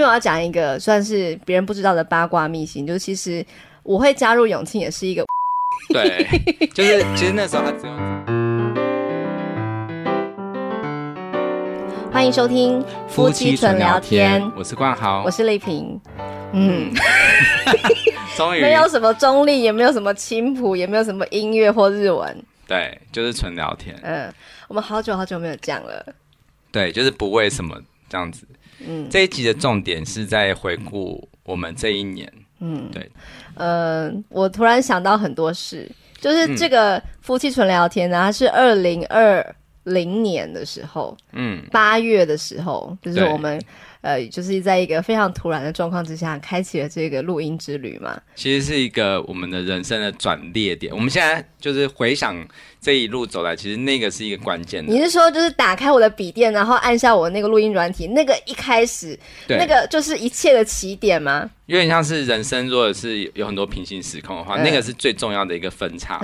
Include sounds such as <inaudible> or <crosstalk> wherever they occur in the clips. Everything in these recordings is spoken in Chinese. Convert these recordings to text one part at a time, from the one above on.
边我要讲一个算是别人不知道的八卦秘辛，就是其实我会加入永庆也是一个，对，<laughs> 就是其实那时候他只有。欢迎收听夫妻纯聊天，我是冠豪，我是丽萍，嗯，<laughs> 终于。没有什么中立，也没有什么青谱，也没有什么音乐或日文，对，就是纯聊天，嗯，我们好久好久没有讲了，对，就是不为什么这样子。嗯，这一集的重点是在回顾我们这一年。嗯，对。呃，我突然想到很多事，就是这个夫妻纯聊天呢，它是二零二零年的时候，嗯，八月的时候，就是我们。呃，就是在一个非常突然的状况之下，开启了这个录音之旅嘛。其实是一个我们的人生的转捩点。我们现在就是回想这一路走来，其实那个是一个关键的。你是说，就是打开我的笔电，然后按下我那个录音软体，那个一开始，对那个就是一切的起点吗？有点像是人生，如果是有很多平行时空的话，嗯、那个是最重要的一个分叉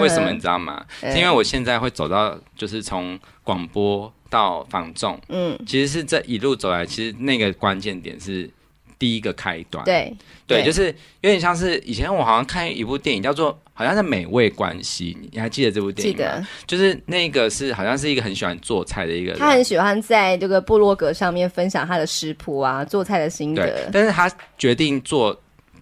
为什么你知道吗？嗯、是因为我现在会走到，就是从广播。到房仲，嗯，其实是这一路走来，其实那个关键点是第一个开端，对，对，就是有点像是以前我好像看一部电影，叫做好像是《美味关系》，你还记得这部电影吗？记得，就是那个是好像是一个很喜欢做菜的一个人，他很喜欢在这个部落格上面分享他的食谱啊，做菜的心得，但是他决定做。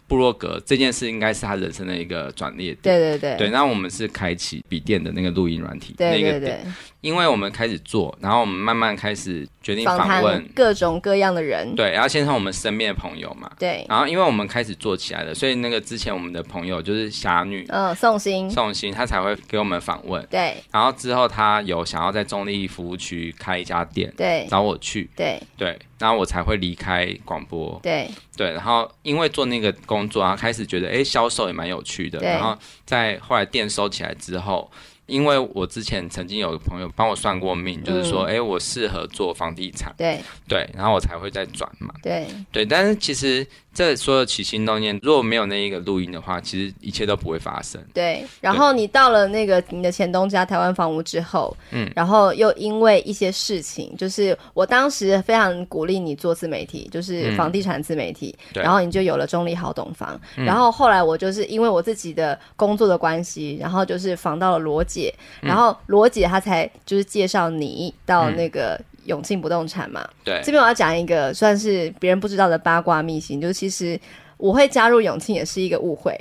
部落格这件事应该是他人生的一个转捩点。对对对。对，那我们是开启笔电的那个录音软体。对对对。那个点，因为我们开始做，然后我们慢慢开始决定访问各种各样的人。对，然后先从我们身边的朋友嘛。对。然后因为我们开始做起来了，所以那个之前我们的朋友就是侠女，嗯，宋欣，宋欣她才会给我们访问。对。然后之后她有想要在中立服务区开一家店，对，找我去。对。对。然后我才会离开广播，对对，然后因为做那个工作，然后开始觉得哎，销售也蛮有趣的，然后在后来店收起来之后。因为我之前曾经有个朋友帮我算过命，嗯、就是说，哎，我适合做房地产，对对，然后我才会再转嘛，对对。但是其实这所有起心动念，如果没有那一个录音的话，其实一切都不会发生。对。然后你到了那个你的前东家台湾房屋之后，嗯，然后又因为一些事情，就是我当时非常鼓励你做自媒体，就是房地产自媒体。然后你就有了中立好懂房，嗯、然后后来我就是因为我自己的工作的关系，然后就是访到了罗姐。然后罗姐她才就是介绍你到那个永庆不动产嘛。对，这边我要讲一个算是别人不知道的八卦秘辛，就是其实我会加入永庆也是一个误会。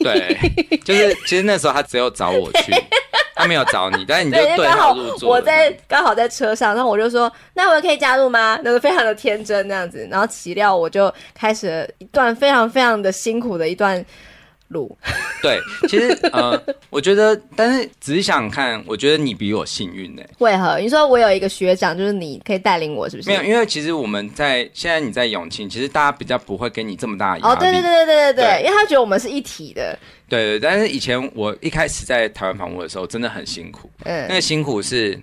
对，<laughs> 就是其实那时候他只有找我去，<laughs> 他没有找你，但是你就对号入座。我在刚好在车上，然后我就说：“那我可以加入吗？”那个非常的天真那样子，然后岂料我就开始了一段非常非常的辛苦的一段。路对，其实呃，<laughs> 我觉得，但是仔细想想看，我觉得你比我幸运呢。为何？你说我有一个学长，就是你可以带领我，是不是？没有，因为其实我们在现在你在永庆，其实大家比较不会给你这么大的压力。哦，对对对对对对，对因为他觉得我们是一体的。对对，但是以前我一开始在台湾房屋的时候，真的很辛苦。嗯，那个辛苦是，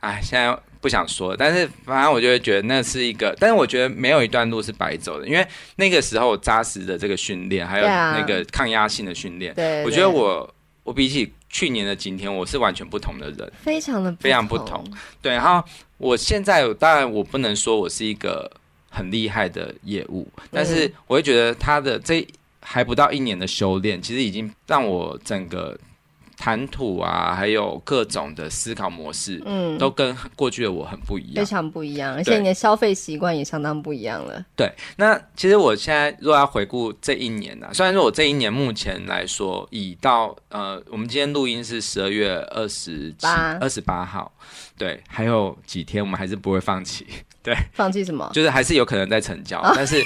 哎，现在。不想说，但是反正我就会觉得那是一个，但是我觉得没有一段路是白走的，因为那个时候扎实的这个训练，还有那个抗压性的训练，对，我觉得我我比起去年的今天，我是完全不同的人，非常的非常不同。对，然后我现在当然我不能说我是一个很厉害的业务，但是我会觉得他的这还不到一年的修炼，其实已经让我整个。谈吐啊，还有各种的思考模式，嗯，都跟过去的我很不一样，非常不一样，而且你的消费习惯也相当不一样了。对，那其实我现在如果要回顾这一年呢、啊，虽然说我这一年目前来说，已到呃，我们今天录音是十二月二十八二十八号，对，还有几天我们还是不会放弃，<laughs> 对，放弃什么？就是还是有可能在成交，哦、但是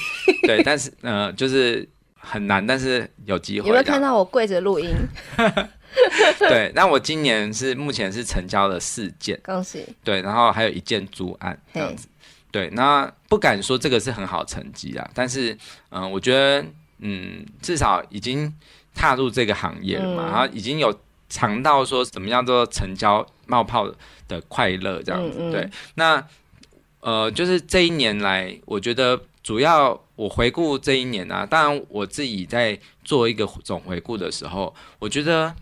对，但是呃，就是很难，但是有机会。有没有看到我跪着录音？<laughs> <laughs> 对，那我今年是目前是成交了四件，恭喜。对，然后还有一件租案这样子。对，那不敢说这个是很好成绩啊，但是嗯、呃，我觉得嗯，至少已经踏入这个行业了嘛，嗯、然后已经有尝到说怎么样做成交冒泡的快乐这样子。嗯嗯对，那呃，就是这一年来，我觉得主要我回顾这一年啊，当然我自己在做一个总回顾的时候，我觉得。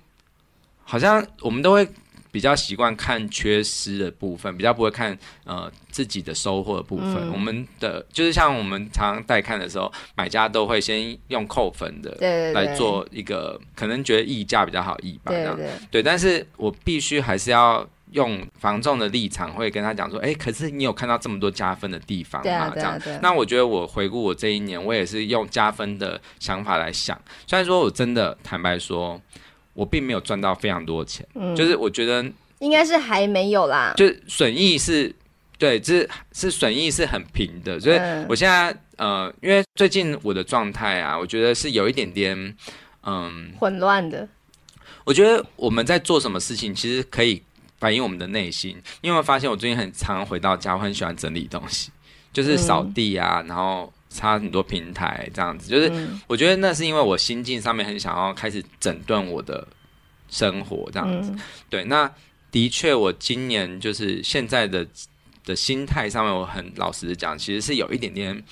好像我们都会比较习惯看缺失的部分，比较不会看呃自己的收获的部分。嗯、我们的就是像我们常常带看的时候，买家都会先用扣分的来做一个，可能觉得溢价比较好议吧，这样对。但是我必须还是要用防重的立场，会跟他讲说，哎、欸，可是你有看到这么多加分的地方吗？啊、这样。那我觉得我回顾我这一年，我也是用加分的想法来想。虽然说我真的坦白说。我并没有赚到非常多钱，嗯，就是我觉得应该是还没有啦，就是损益是，对，就是是损益是很平的，所以我现在呃，因为最近我的状态啊，我觉得是有一点点嗯混乱的。我觉得我们在做什么事情，其实可以反映我们的内心。你有没有发现，我最近很常回到家，我很喜欢整理东西，就是扫地啊，嗯，然后。插很多平台这样子，就是我觉得那是因为我心境上面很想要开始整顿我的生活这样子。对，那的确我今年就是现在的的心态上面，我很老实的讲，其实是有一点点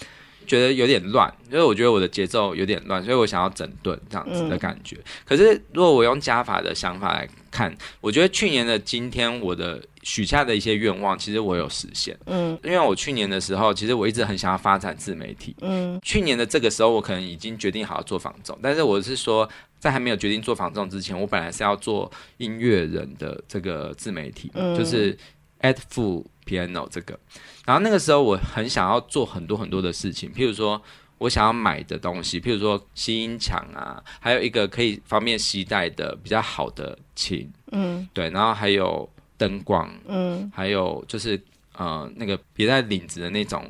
觉得有点乱，因为我觉得我的节奏有点乱，所以我想要整顿这样子的感觉。可是如果我用加法的想法来看，我觉得去年的今天我的。许下的一些愿望，其实我有实现。嗯，因为我去年的时候，其实我一直很想要发展自媒体。嗯，去年的这个时候，我可能已经决定好要做房仲，但是我是说，在还没有决定做房仲之前，我本来是要做音乐人的这个自媒体，嗯、就是 at full Piano 这个。然后那个时候，我很想要做很多很多的事情，譬如说我想要买的东西，譬如说吸音墙啊，还有一个可以方便携带的比较好的琴。嗯，对，然后还有。灯光，嗯，还有就是呃，那个别在领子的那种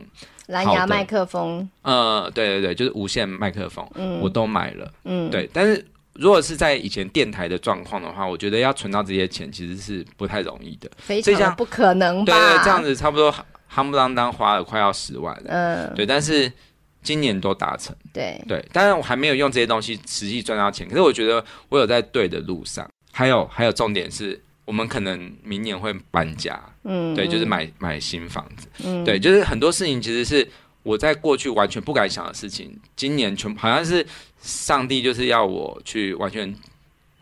蓝牙麦克风，呃，对对对，就是无线麦克风，嗯，我都买了，嗯，对。但是如果是在以前电台的状况的话，我觉得要存到这些钱其实是不太容易的，非常不可能吧？对，对对，这样子差不多夯不啷当花了快要十万了，嗯，对。但是今年都达成，对对。当然我还没有用这些东西实际赚到钱，可是我觉得我有在对的路上。还有还有重点是。我们可能明年会搬家，嗯，对，就是买买新房子，嗯，对，就是很多事情其实是我在过去完全不敢想的事情，今年全好像是上帝就是要我去完全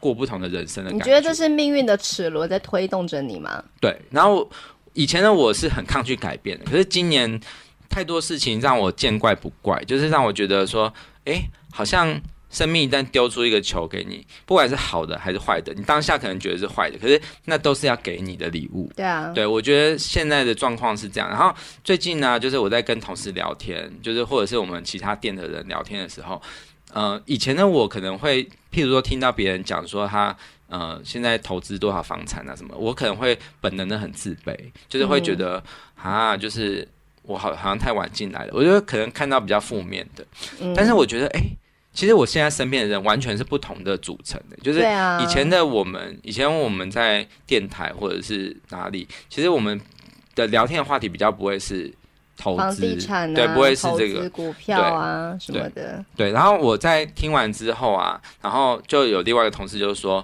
过不同的人生的感觉。你觉得这是命运的齿轮在推动着你吗？对，然后以前的我是很抗拒改变的，可是今年太多事情让我见怪不怪，就是让我觉得说，哎，好像。生命一旦丢出一个球给你，不管是好的还是坏的，你当下可能觉得是坏的，可是那都是要给你的礼物。对啊，对，我觉得现在的状况是这样。然后最近呢，就是我在跟同事聊天，就是或者是我们其他店的人聊天的时候，呃，以前的我可能会，譬如说听到别人讲说他呃现在投资多少房产啊什么，我可能会本能的很自卑，就是会觉得、嗯、啊，就是我好好像太晚进来了。我觉得可能看到比较负面的，嗯、但是我觉得哎。欸其实我现在身边的人完全是不同的组成的，就是以前的我们，以前我们在电台或者是哪里，其实我们的聊天的话题比较不会是投资、房地产啊，对，不会是这个股票啊什么的。对，然后我在听完之后啊，然后就有另外一个同事就是说，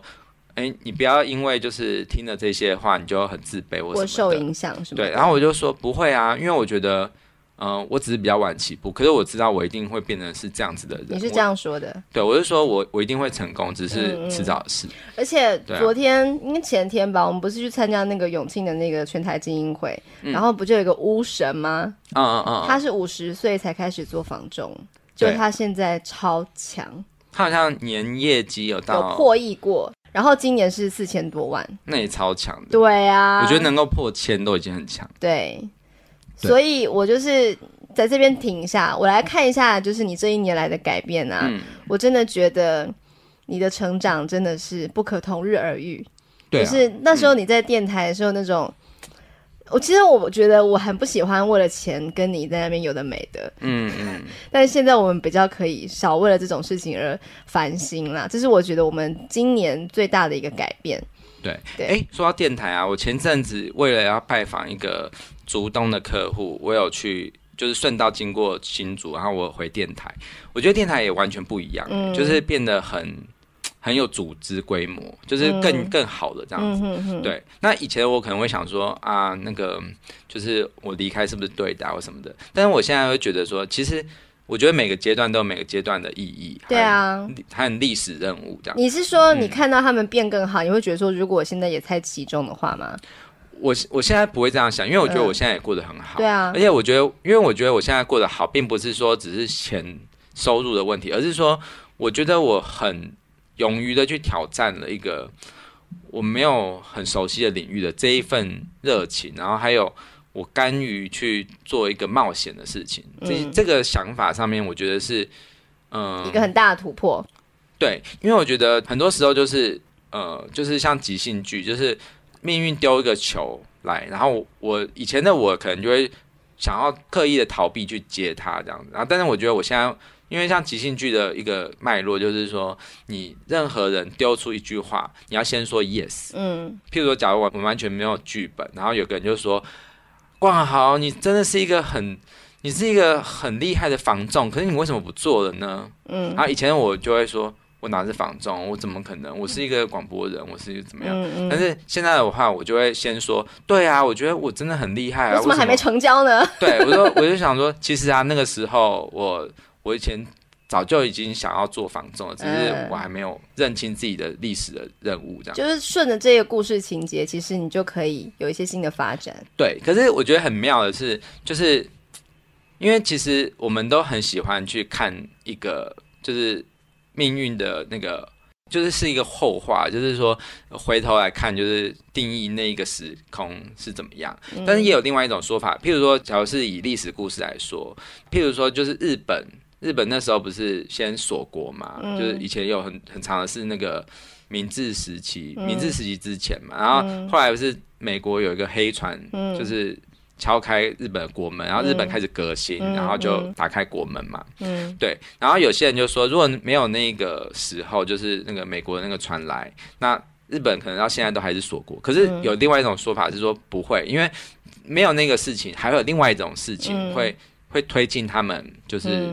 哎，你不要因为就是听了这些话，你就很自卑或什么的，受影响是吗？对，然后我就说不会啊，因为我觉得。嗯、呃，我只是比较晚起步，可是我知道我一定会变成是这样子的人。你是这样说的？对，我是说我我一定会成功，只是迟早的事。嗯、而且昨天应该、啊、前天吧，我们不是去参加那个永庆的那个全台精英会，嗯、然后不就有一个巫神吗？嗯嗯嗯，他是五十岁才开始做房仲，就他现在超强，他好像年业绩有到有破亿过，然后今年是四千多万，那也超强的。对啊，我觉得能够破千都已经很强。对。所以我就是在这边停一下，我来看一下，就是你这一年来的改变啊。嗯、我真的觉得你的成长真的是不可同日而语。对、啊，就是那时候你在电台的时候那种，嗯、我其实我觉得我很不喜欢为了钱跟你在那边有的没的。嗯嗯。<laughs> 但是现在我们比较可以少为了这种事情而烦心啦，这是我觉得我们今年最大的一个改变。对对。哎，说到电台啊，我前阵子为了要拜访一个。竹东的客户，我有去，就是顺道经过新竹，然后我回电台，我觉得电台也完全不一样，嗯、就是变得很很有组织规模，就是更、嗯、更好的这样子。嗯、哼哼。对，那以前我可能会想说啊，那个就是我离开是不是对的、啊、或什么的，但是我现在会觉得说，其实我觉得每个阶段都有每个阶段的意义，对啊，还有历史任务这样。你是说你看到他们变更好，嗯、你会觉得说，如果我现在也在其中的话吗？我我现在不会这样想，因为我觉得我现在也过得很好。对啊，而且我觉得，因为我觉得我现在过得好，并不是说只是钱收入的问题，而是说，我觉得我很勇于的去挑战了一个我没有很熟悉的领域的这一份热情，然后还有我甘于去做一个冒险的事情。这、嗯、这个想法上面，我觉得是嗯一个很大的突破。对，因为我觉得很多时候就是呃，就是像即兴剧，就是。命运丢一个球来，然后我以前的我可能就会想要刻意的逃避去接它这样子，然后但是我觉得我现在，因为像即兴剧的一个脉络，就是说你任何人丢出一句话，你要先说 yes，嗯，譬如说假如我们完全没有剧本，然后有个人就说，冠豪，你真的是一个很，你是一个很厉害的防重，可是你为什么不做了呢？嗯，然后以前我就会说。我哪是房中？我怎么可能？我是一个广播人，我是一个怎么样？嗯嗯、但是现在的话，我就会先说，对啊，我觉得我真的很厉害啊。为什么还没成交呢？<laughs> 对，我就，我就想说，其实啊，那个时候我我以前早就已经想要做房仲了，只是我还没有认清自己的历史的任务，这样。就是顺着这个故事情节，其实你就可以有一些新的发展。对，可是我觉得很妙的是，就是因为其实我们都很喜欢去看一个，就是。命运的那个，就是是一个后话，就是说回头来看，就是定义那一个时空是怎么样。但是也有另外一种说法，譬如说，假如是以历史故事来说，譬如说，就是日本，日本那时候不是先锁国嘛，就是以前有很很长的是那个明治时期，明治时期之前嘛，然后后来不是美国有一个黑船，就是。敲开日本的国门，然后日本开始革新，嗯、然后就打开国门嘛。嗯，对。然后有些人就说，如果没有那个时候，就是那个美国的那个船来，那日本可能到现在都还是锁国。可是有另外一种说法是说不会，因为没有那个事情，还会有另外一种事情会、嗯、会推进他们，就是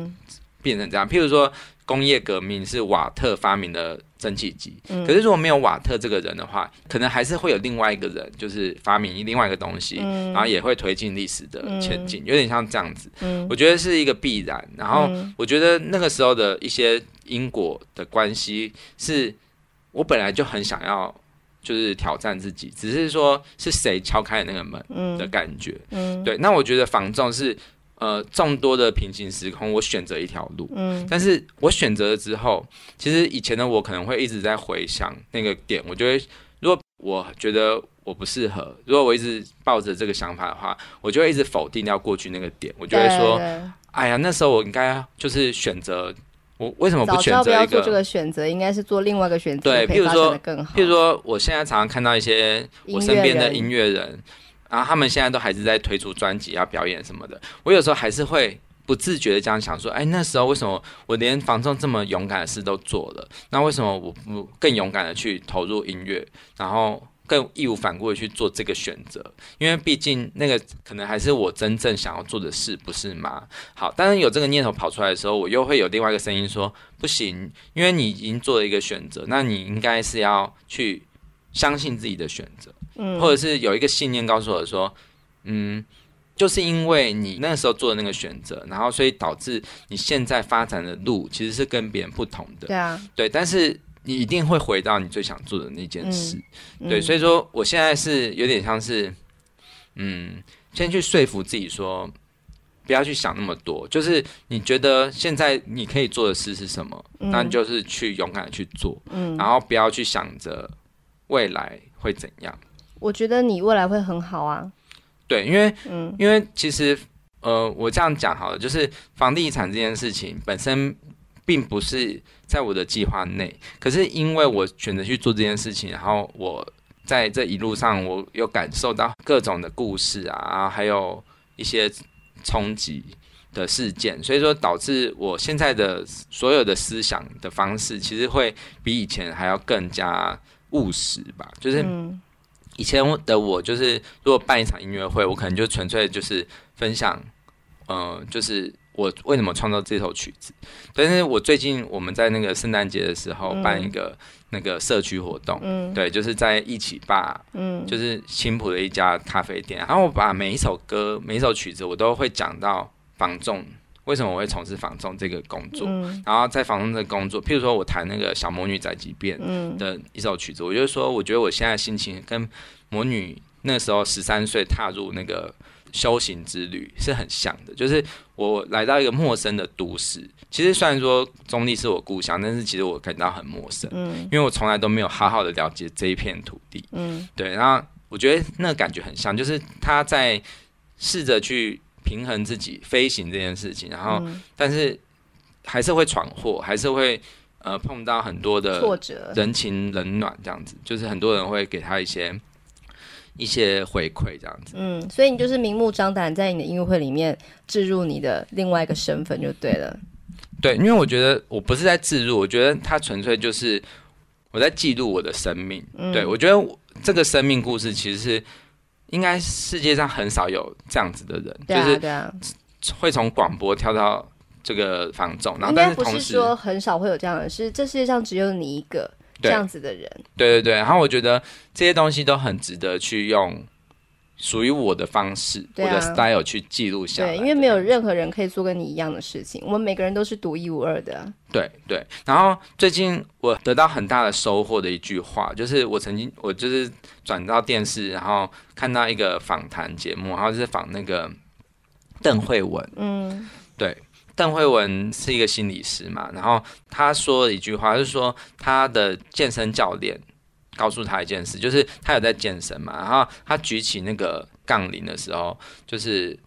变成这样。譬如说。工业革命是瓦特发明的蒸汽机，嗯、可是如果没有瓦特这个人的话，可能还是会有另外一个人，就是发明另外一个东西，嗯、然后也会推进历史的前进，嗯、有点像这样子。嗯、我觉得是一个必然。然后我觉得那个时候的一些因果的关系，是我本来就很想要，就是挑战自己，只是说是谁敲开了那个门的感觉。嗯嗯、对，那我觉得防重是。呃，众多的平行时空，我选择一条路。嗯，但是我选择了之后，其实以前的我可能会一直在回想那个点。我就会，如果我觉得我不适合，如果我一直抱着这个想法的话，我就会一直否定掉过去那个点。我就会说，哎呀，那时候我应该就是选择，我为什么不选择一个？要做这个选择，应该是做另外一个选择。对，譬如说，譬如说，我现在常常看到一些我身边的音乐人。然后他们现在都还是在推出专辑、要表演什么的。我有时候还是会不自觉的这样想说：哎，那时候为什么我连房仲这么勇敢的事都做了？那为什么我不更勇敢的去投入音乐，然后更义无反顾的去做这个选择？因为毕竟那个可能还是我真正想要做的事，不是吗？好，当然有这个念头跑出来的时候，我又会有另外一个声音说：不行，因为你已经做了一个选择，那你应该是要去相信自己的选择。或者是有一个信念告诉我说，嗯，就是因为你那个时候做的那个选择，然后所以导致你现在发展的路其实是跟别人不同的。对啊，对，但是你一定会回到你最想做的那件事。对，所以说我现在是有点像是，嗯，先去说服自己说，不要去想那么多，就是你觉得现在你可以做的事是什么，那你就是去勇敢的去做，嗯，然后不要去想着未来会怎样。我觉得你未来会很好啊。对，因为，嗯，因为其实，呃，我这样讲好了，就是房地产这件事情本身并不是在我的计划内，可是因为我选择去做这件事情，然后我在这一路上，我有感受到各种的故事啊，还有一些冲击的事件，所以说导致我现在的所有的思想的方式，其实会比以前还要更加务实吧，就是。嗯以前的我就是，如果办一场音乐会，我可能就纯粹就是分享，嗯、呃，就是我为什么创造这首曲子。但是我最近我们在那个圣诞节的时候办一个那个社区活动，嗯，对，就是在一起吧，嗯，就是青浦的一家咖啡店，然后我把每一首歌、每一首曲子，我都会讲到房仲。为什么我会从事房仲这个工作？嗯、然后在房仲这个工作，譬如说我弹那个小魔女宅急便的一首曲子，嗯、我就说，我觉得我现在心情跟魔女那时候十三岁踏入那个修行之旅是很像的，就是我来到一个陌生的都市。其实虽然说中立是我故乡，但是其实我感到很陌生，嗯，因为我从来都没有好好的了解这一片土地，嗯，对。然后我觉得那个感觉很像，就是他在试着去平衡自己飞行这件事情，然后但是还是会闯祸，还是会呃碰到很多的挫折，人情冷暖这样子，就是很多人会给他一些一些回馈这样子，嗯，所以你就是明目张胆在你的音乐会里面置入你的另外一个身份就对了。对，因为我觉得我不是在置入，我觉得它纯粹就是我在记录我的生命。嗯、对，我觉得这个生命故事其实是应该世界上很少有这样子的人，对啊、就是会从广播跳到这个房仲，然后但是不是说很少会有这样的，是这世界上只有你一个这样子的人。对对对，然后我觉得这些东西都很值得去用。属于我的方式，啊、我的 style 去记录下来。对，因为没有任何人可以做跟你一样的事情，我们每个人都是独一无二的。对对。然后最近我得到很大的收获的一句话，就是我曾经我就是转到电视，然后看到一个访谈节目，然后就是访那个邓慧文。嗯，对，邓慧文是一个心理师嘛，然后他说了一句话，就是说他的健身教练。告诉他一件事，就是他有在健身嘛，然后他举起那个杠铃的时候，就是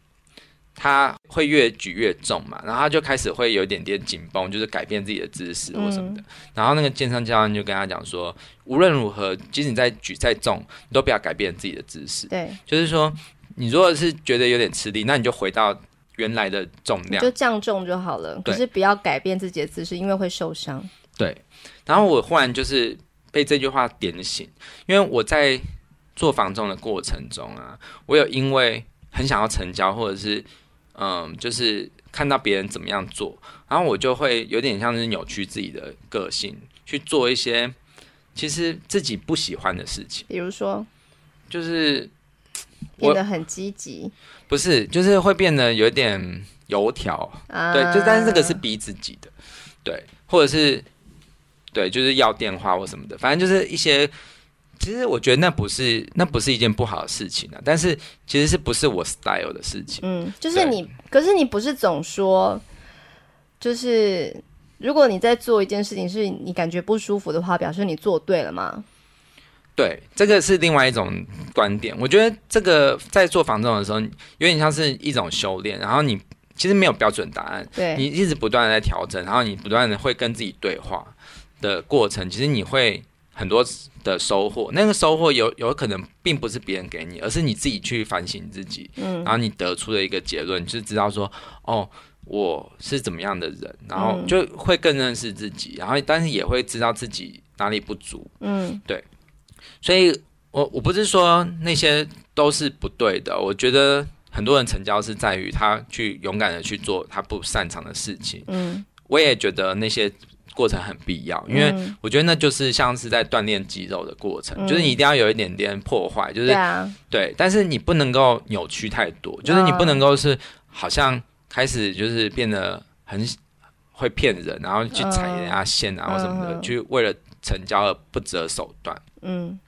他会越举越重嘛，然后他就开始会有一点点紧绷，就是改变自己的姿势或什么的。嗯、然后那个健身教练就跟他讲说，无论如何，即使你再举再重，你都不要改变自己的姿势。对，就是说，你如果是觉得有点吃力，那你就回到原来的重量，就降重就好了。可是不要改变自己的姿势，因为会受伤。对，然后我忽然就是。被这句话点醒，因为我在做房仲的过程中啊，我有因为很想要成交，或者是嗯，就是看到别人怎么样做，然后我就会有点像是扭曲自己的个性，去做一些其实自己不喜欢的事情。比如说，就是 <tsk> 变得很积极，不是，就是会变得有点油条，啊、对，就但是这个是逼自己的，对，或者是。对，就是要电话或什么的，反正就是一些。其实我觉得那不是那不是一件不好的事情啊，但是其实是不是我 style 的事情？嗯，就是你，可是你不是总说，就是如果你在做一件事情是你感觉不舒服的话，表示你做对了吗？对，这个是另外一种观点。我觉得这个在做房仲的时候，有点像是一种修炼，然后你其实没有标准答案，对，你一直不断的在调整，然后你不断的会跟自己对话。的过程，其实你会很多的收获。那个收获有有可能并不是别人给你，而是你自己去反省自己，嗯，然后你得出的一个结论，就是知道说，哦，我是怎么样的人，然后就会更认识自己，然后但是也会知道自己哪里不足，嗯，对。所以我我不是说那些都是不对的，我觉得很多人成交是在于他去勇敢的去做他不擅长的事情，嗯，我也觉得那些。过程很必要，因为我觉得那就是像是在锻炼肌肉的过程，嗯、就是你一定要有一点点破坏，就是对，啊、对，但是你不能够扭曲太多，就是你不能够是好像开始就是变得很会骗人，然后去踩人家线啊或什么的，去为了成交而不择手段。嗯，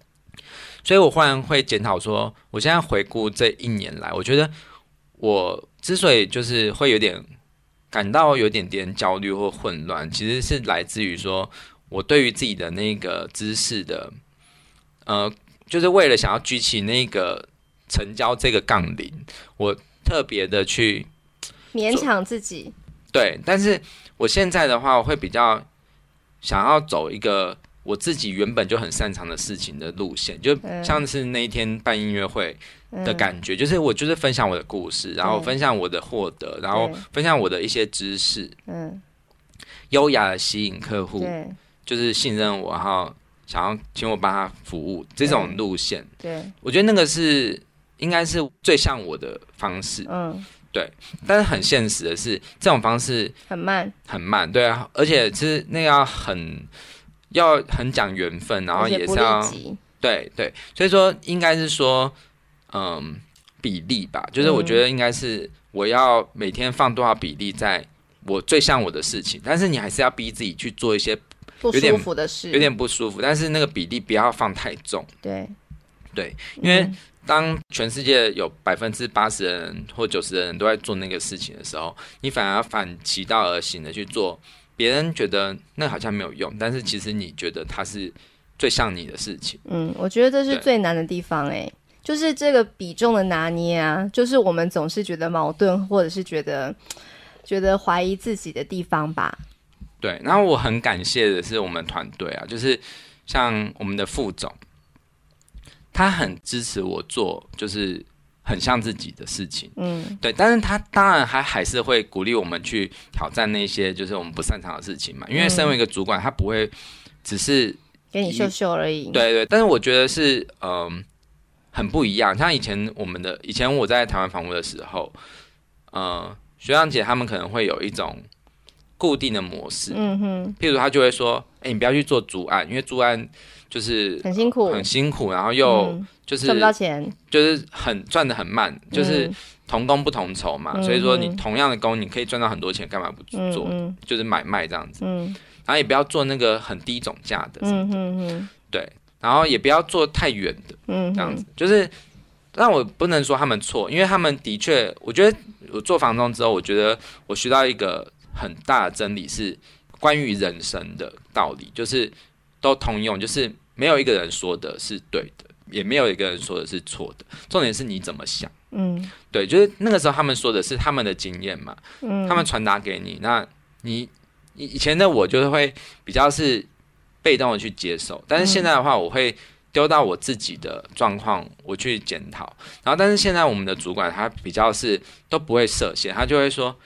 所以我忽然会检讨说，我现在回顾这一年来，我觉得我之所以就是会有点。感到有点点焦虑或混乱，其实是来自于说，我对于自己的那个知识的，呃，就是为了想要举起那个成交这个杠铃，我特别的去勉强自己。对，但是我现在的话，我会比较想要走一个。我自己原本就很擅长的事情的路线，就像是那一天办音乐会的感觉，嗯、就是我就是分享我的故事，然后分享我的获得，嗯、然后分享我的一些知识，嗯，优雅的吸引客户，就是信任我，然后想要请我帮他服务这种路线，对，我觉得那个是应该是最像我的方式，嗯，对，但是很现实的是，这种方式很慢，很慢，对啊，而且其实那个要很。要很讲缘分，然后也是要对对，所以说应该是说，嗯，比例吧，就是我觉得应该是我要每天放多少比例在我最像我的事情，但是你还是要逼自己去做一些不舒服的事，有点不舒服，但是那个比例不要放太重。对，对，因为当全世界有百分之八十的人或九十的人都在做那个事情的时候，你反而反其道而行的去做，别人觉得那好像没有用，但是其实你觉得它是最像你的事情。嗯，我觉得这是最难的地方，欸，哎。就是这个比重的拿捏啊，就是我们总是觉得矛盾，或者是觉得 <tsk> 觉得怀疑自己的地方吧。对，然后我很感谢的是我们团队啊，就是像我们的副总，他很支持我做，就是很像自己的事情。嗯，对，但是他当然还还是会鼓励我们去挑战那些就是我们不擅长的事情嘛。因为身为一个主管，他不会只是给你秀秀而已。对对，但是我觉得是嗯。呃很不一样，像以前我们的以前我在台湾房屋的时候，呃，学长姐他们可能会有一种固定的模式，嗯哼，譬如他就会说，哎、欸，你不要去做主案，因为主案就是很辛苦，很辛苦，然后又就是赚、嗯、不到钱，就是很赚的很慢，就是同工不同酬嘛、嗯，所以说你同样的工，你可以赚到很多钱，干嘛不做、嗯？就是买卖这样子，嗯，然后也不要做那个很低总价的，嗯嗯嗯，对。然后也不要做太远的，嗯，这样子。就是，但我不能说他们错，因为他们的确，我觉得我做房东之后，我觉得我学到一个很大的真理是关于人生的道理，就是都通用，就是没有一个人说的是对的，也没有一个人说的是错的，重点是你怎么想，嗯，对，就是那个时候他们说的是他们的经验嘛，嗯，他们传达给你，那你以以前的我就是会比较是。被动的去接受，但是现在的话，我会丢到我自己的状况，我去检讨。然后，但是现在我们的主管他比较是都不会设限，他就会说：“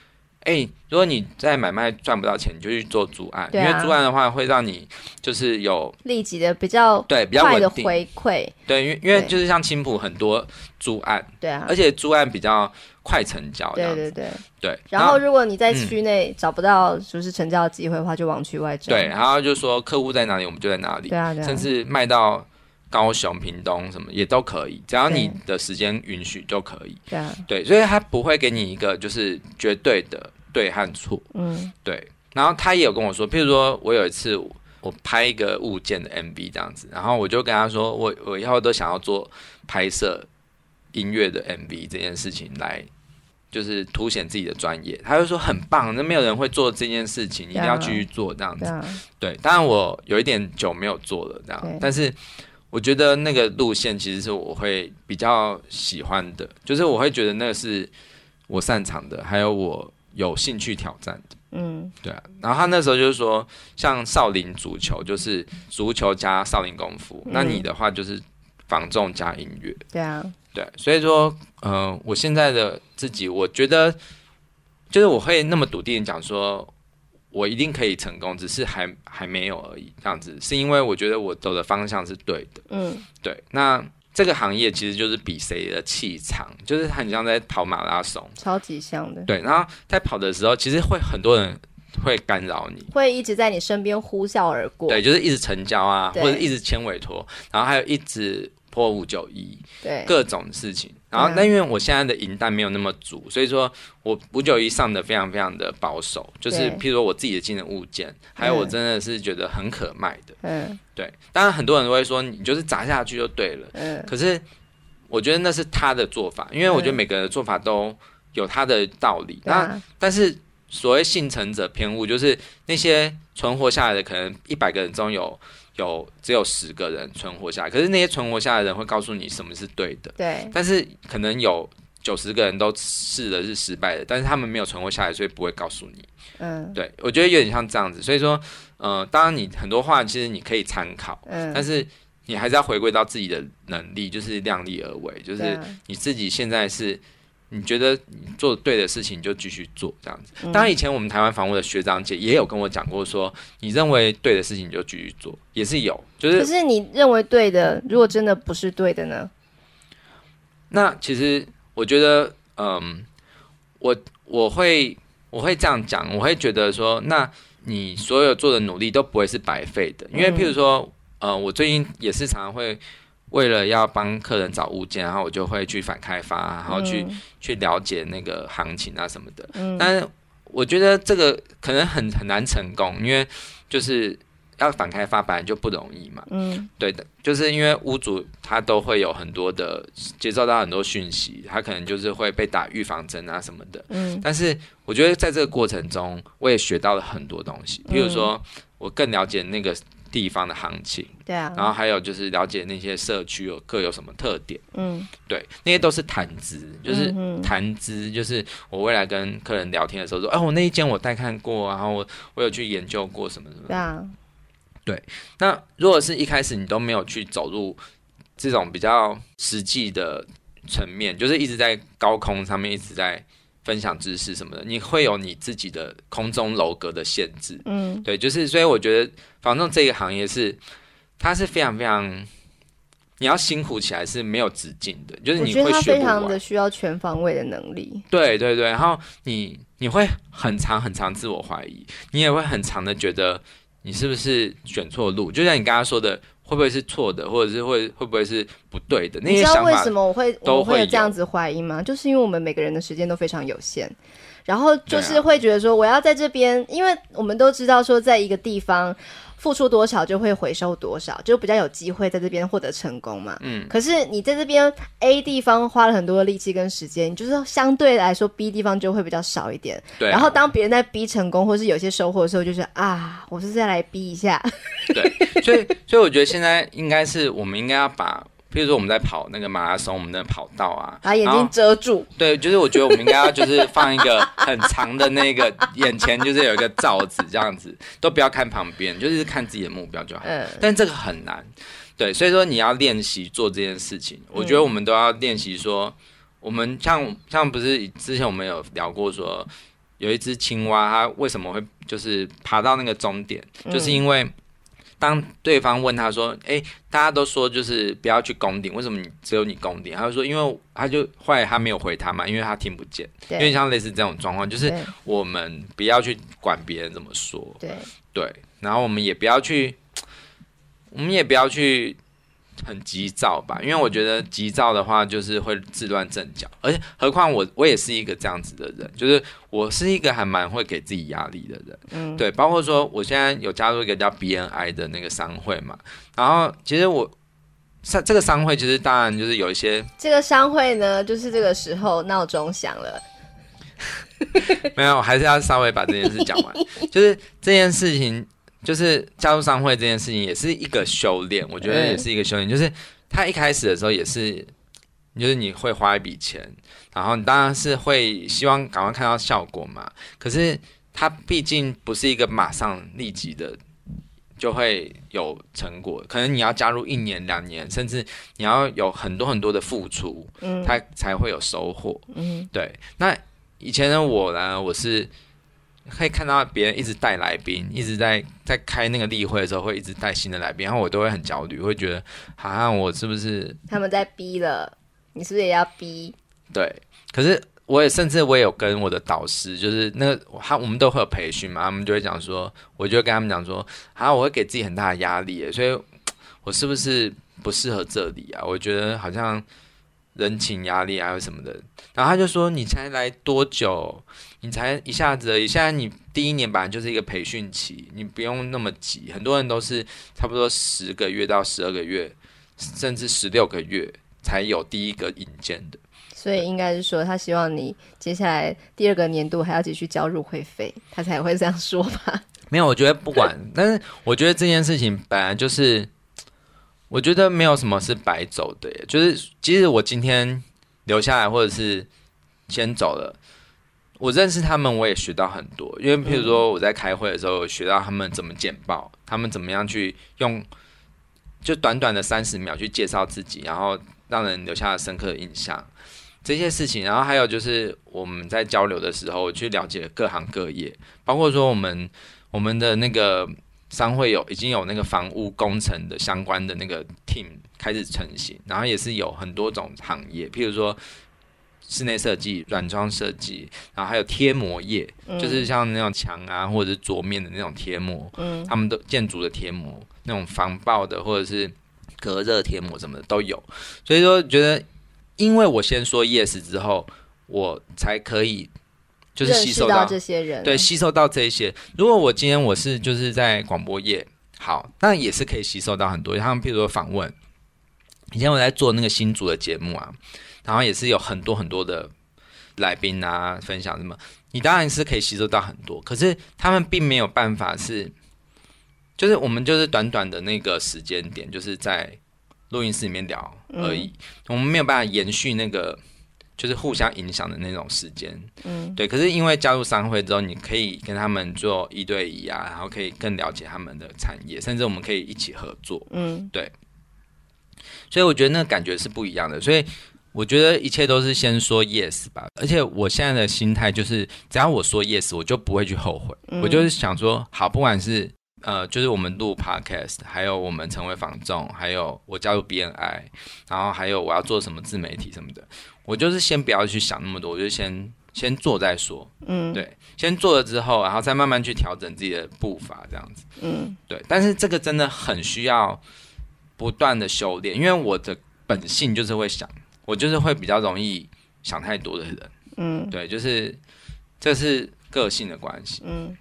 哎、欸，如果你在买卖赚不到钱，你就去做租案，啊，因为租案的话会让你就是有立即的比较对比较快的回馈。对，因为因为就是像青浦很多租案，对啊，而且租案比较。”快成交，对对对对。然后，如果你在区内找不到就是成交的机会的话，就往区外走。对，然后就说客户在哪里，我们就在哪里。对啊，对啊。甚至卖到高雄、屏东什么也都可以，只要你的时间允许就可以。对啊。对，所以他不会给你一个就是绝对的对和错。嗯。对。然后他也有跟我说，譬如说我有一次我拍一个物件的 MV 这样子，然后我就跟他说，我我以后都想要做拍摄音乐的 MV 这件事情来。就是凸显自己的专业，他就说很棒，那没有人会做这件事情，你一定要继续做这样子。对，当然我有一点久没有做了这样，但是我觉得那个路线其实是我会比较喜欢的，就是我会觉得那个是我擅长的，还有我有兴趣挑战的。嗯，对啊。然后他那时候就是说，像少林足球就是足球加少林功夫，那你的话就是防重加音乐。对啊。对，所以说，嗯、呃，我现在的自己，我觉得，就是我会那么笃定的讲说，我一定可以成功，只是还还没有而已。这样子，是因为我觉得我走的方向是对的。嗯，对。那这个行业其实就是比谁的气场，就是很像在跑马拉松，超级像的。对，然后在跑的时候，其实会很多人会干扰你，会一直在你身边呼啸而过。对，就是一直成交啊，或者一直签委托，然后还有一直。破五九一，对各种事情，然后但因为我现在的银弹没有那么足，所以说我五九一上的非常非常的保守，就是譬如说我自己的技能物件，还有我真的是觉得很可卖的，嗯，对。当然很多人都会说你就是砸下去就对了，嗯，可是我觉得那是他的做法，因为我觉得每个人的做法都有他的道理。那但是所谓幸存者偏误，就是那些存活下来的可能一百个人中有。有只有十个人存活下来，可是那些存活下来的人会告诉你什么是对的。对，但是可能有九十个人都试的是失败的，但是他们没有存活下来，所以不会告诉你。嗯，对，我觉得有点像这样子。所以说，呃，当然你很多话其实你可以参考，嗯，但是你还是要回归到自己的能力，就是量力而为，就是你自己现在是。你觉得你做对的事情，你就继续做这样子。当然，以前我们台湾房屋的学长姐也有跟我讲过，说你认为对的事情你就继续做，也是有。就是，可是你认为对的，如果真的不是对的呢？那其实我觉得，嗯，我我会我会这样讲，我会觉得说，那你所有做的努力都不会是白费的，因为譬如说，呃，我最近也是常常会。为了要帮客人找物件，然后我就会去反开发，然后去、嗯、去了解那个行情啊什么的。嗯，但是我觉得这个可能很很难成功，因为就是要反开发本来就不容易嘛。嗯，对的，就是因为屋主他都会有很多的接收到很多讯息，他可能就是会被打预防针啊什么的。嗯，但是我觉得在这个过程中，我也学到了很多东西，比如说我更了解那个。地方的行情，对啊，然后还有就是了解那些社区有各有什么特点，嗯，对，那些都是谈资，就是谈资，就是我未来跟客人聊天的时候说，哎，我那一间我带看过，然后我我有去研究过什么什么，对啊，对，那如果是一开始你都没有去走入这种比较实际的层面，就是一直在高空上面一直在。分享知识什么的，你会有你自己的空中楼阁的限制，嗯，对，就是所以我觉得房仲这个行业是，它是非常非常，你要辛苦起来是没有止境的，就是你会学不完，非常的需要全方位的能力，对对对，然后你你会很长很长自我怀疑，你也会很长的觉得你是不是选错路，就像你刚刚说的。会不会是错的，或者是会会不会是不对的？那些想法，你知道为什么我会我会有这样子怀疑吗？就是因为我们每个人的时间都非常有限，然后就是会觉得说，我要在这边，因为我们都知道说，在一个地方。付出多少就会回收多少，就比较有机会在这边获得成功嘛。嗯。可是你在这边 A 地方花了很多的力气跟时间，就是相对来说 B 地方就会比较少一点。对啊。然后当别人在 B 成功或是有些收获的时候，就是啊，我是再来 B 一下。对。所以，所以我觉得现在应该是我们应该要把。譬如说我们在跑那个马拉松，我们的跑道啊，把眼睛遮住。对，就是我觉得我们应该要就是放一个很长的那个眼前，就是有一个罩子这样子，都不要看旁边，就是看自己的目标就好。嗯。但这个很难，对，所以说你要练习做这件事情。我觉得我们都要练习说，我们像像不是之前我们有聊过说，有一只青蛙，它为什么会就是爬到那个终点，就是因为。当对方问他说：“哎、欸，大家都说就是不要去攻顶，为什么你只有你攻顶？”他就说：“因为他就后来他没有回他嘛，因为他听不见。对因为像类似这种状况，就是我们不要去管别人怎么说，对对，然后我们也不要去，我们也不要去。”很急躁吧，因为我觉得急躁的话就是会自乱阵脚，而且何况我我也是一个这样子的人，就是我是一个还蛮会给自己压力的人，嗯，对，包括说我现在有加入一个叫 BNI 的那个商会嘛，然后其实我上这个商会其实当然就是有一些这个商会呢，就是这个时候闹钟响了，<laughs> 没有，还是要稍微把这件事讲完，就是这件事情。就是加入商会这件事情也是一个修炼，我觉得也是一个修炼。嗯、就是他一开始的时候也是，就是你会花一笔钱，然后你当然是会希望赶快看到效果嘛。可是他毕竟不是一个马上立即的就会有成果，可能你要加入一年两年，甚至你要有很多很多的付出，嗯，他才会有收获。嗯，对。那以前的我呢，我是。可以看到别人一直带来宾，一直在在开那个例会的时候，会一直带新的来宾，然后我都会很焦虑，会觉得好像我是不是他们在逼了，你是不是也要逼？对，可是我也甚至我也有跟我的导师，就是那个他我们都会有培训嘛，他们就会讲说，我就会跟他们讲说，好像我会给自己很大的压力，所以我是不是不适合这里啊？我觉得好像。人情压力啊，什么的，然后他就说：“你才来多久？你才一下子而已。现在你第一年本来就是一个培训期，你不用那么急。很多人都是差不多十个月到十二个月，甚至十六个月才有第一个引荐的。所以应该是说，他希望你接下来第二个年度还要继续交入会费，他才会这样说吧？没有，我觉得不管，但是我觉得这件事情本来就是。”我觉得没有什么是白走的，就是即使我今天留下来，或者是先走了，我认识他们，我也学到很多。因为譬如说我在开会的时候，学到他们怎么简报，他们怎么样去用，就短短的三十秒去介绍自己，然后让人留下了深刻的印象。这些事情，然后还有就是我们在交流的时候，去了解各行各业，包括说我们我们的那个。商会有已经有那个房屋工程的相关的那个 team 开始成型，然后也是有很多种行业，譬如说室内设计、软装设计，然后还有贴膜业，嗯、就是像那种墙啊或者是桌面的那种贴膜，嗯，他们都建筑的贴膜，那种防爆的或者是隔热贴膜什么的都有。所以说，觉得因为我先说 yes 之后，我才可以就是吸收到，到这些人，对，吸收到这些。如果我今天我是就是在广播业，好，那也是可以吸收到很多。他们譬如说访问，以前我在做那个新竹的节目啊，然后也是有很多很多的来宾啊分享什么。你当然是可以吸收到很多，可是他们并没有办法是，就是我们就是短短的那个时间点，就是在录音室里面聊而已，嗯、我们没有办法延续那个就是互相影响的那种时间。嗯，对。可是因为加入商会之后，你可以跟他们做一对一啊，然后可以更了解他们的产业，甚至我们可以一起合作。嗯，对。所以我觉得那个感觉是不一样的，所以。我觉得一切都是先说 yes 吧，而且我现在的心态就是，只要我说 yes，我就不会去后悔。嗯、我就是想说，好，不管是呃，就是我们录 podcast，还有我们成为房仲，还有我加入 BNI，然后还有我要做什么自媒体什么的，我就是先不要去想那么多，我就先先做再说。嗯，对，先做了之后，然后再慢慢去调整自己的步伐，这样子。嗯，对。但是这个真的很需要不断的修炼，因为我的本性就是会想。我就是会比较容易想太多的人，嗯，对，就是这是个性的关系，嗯，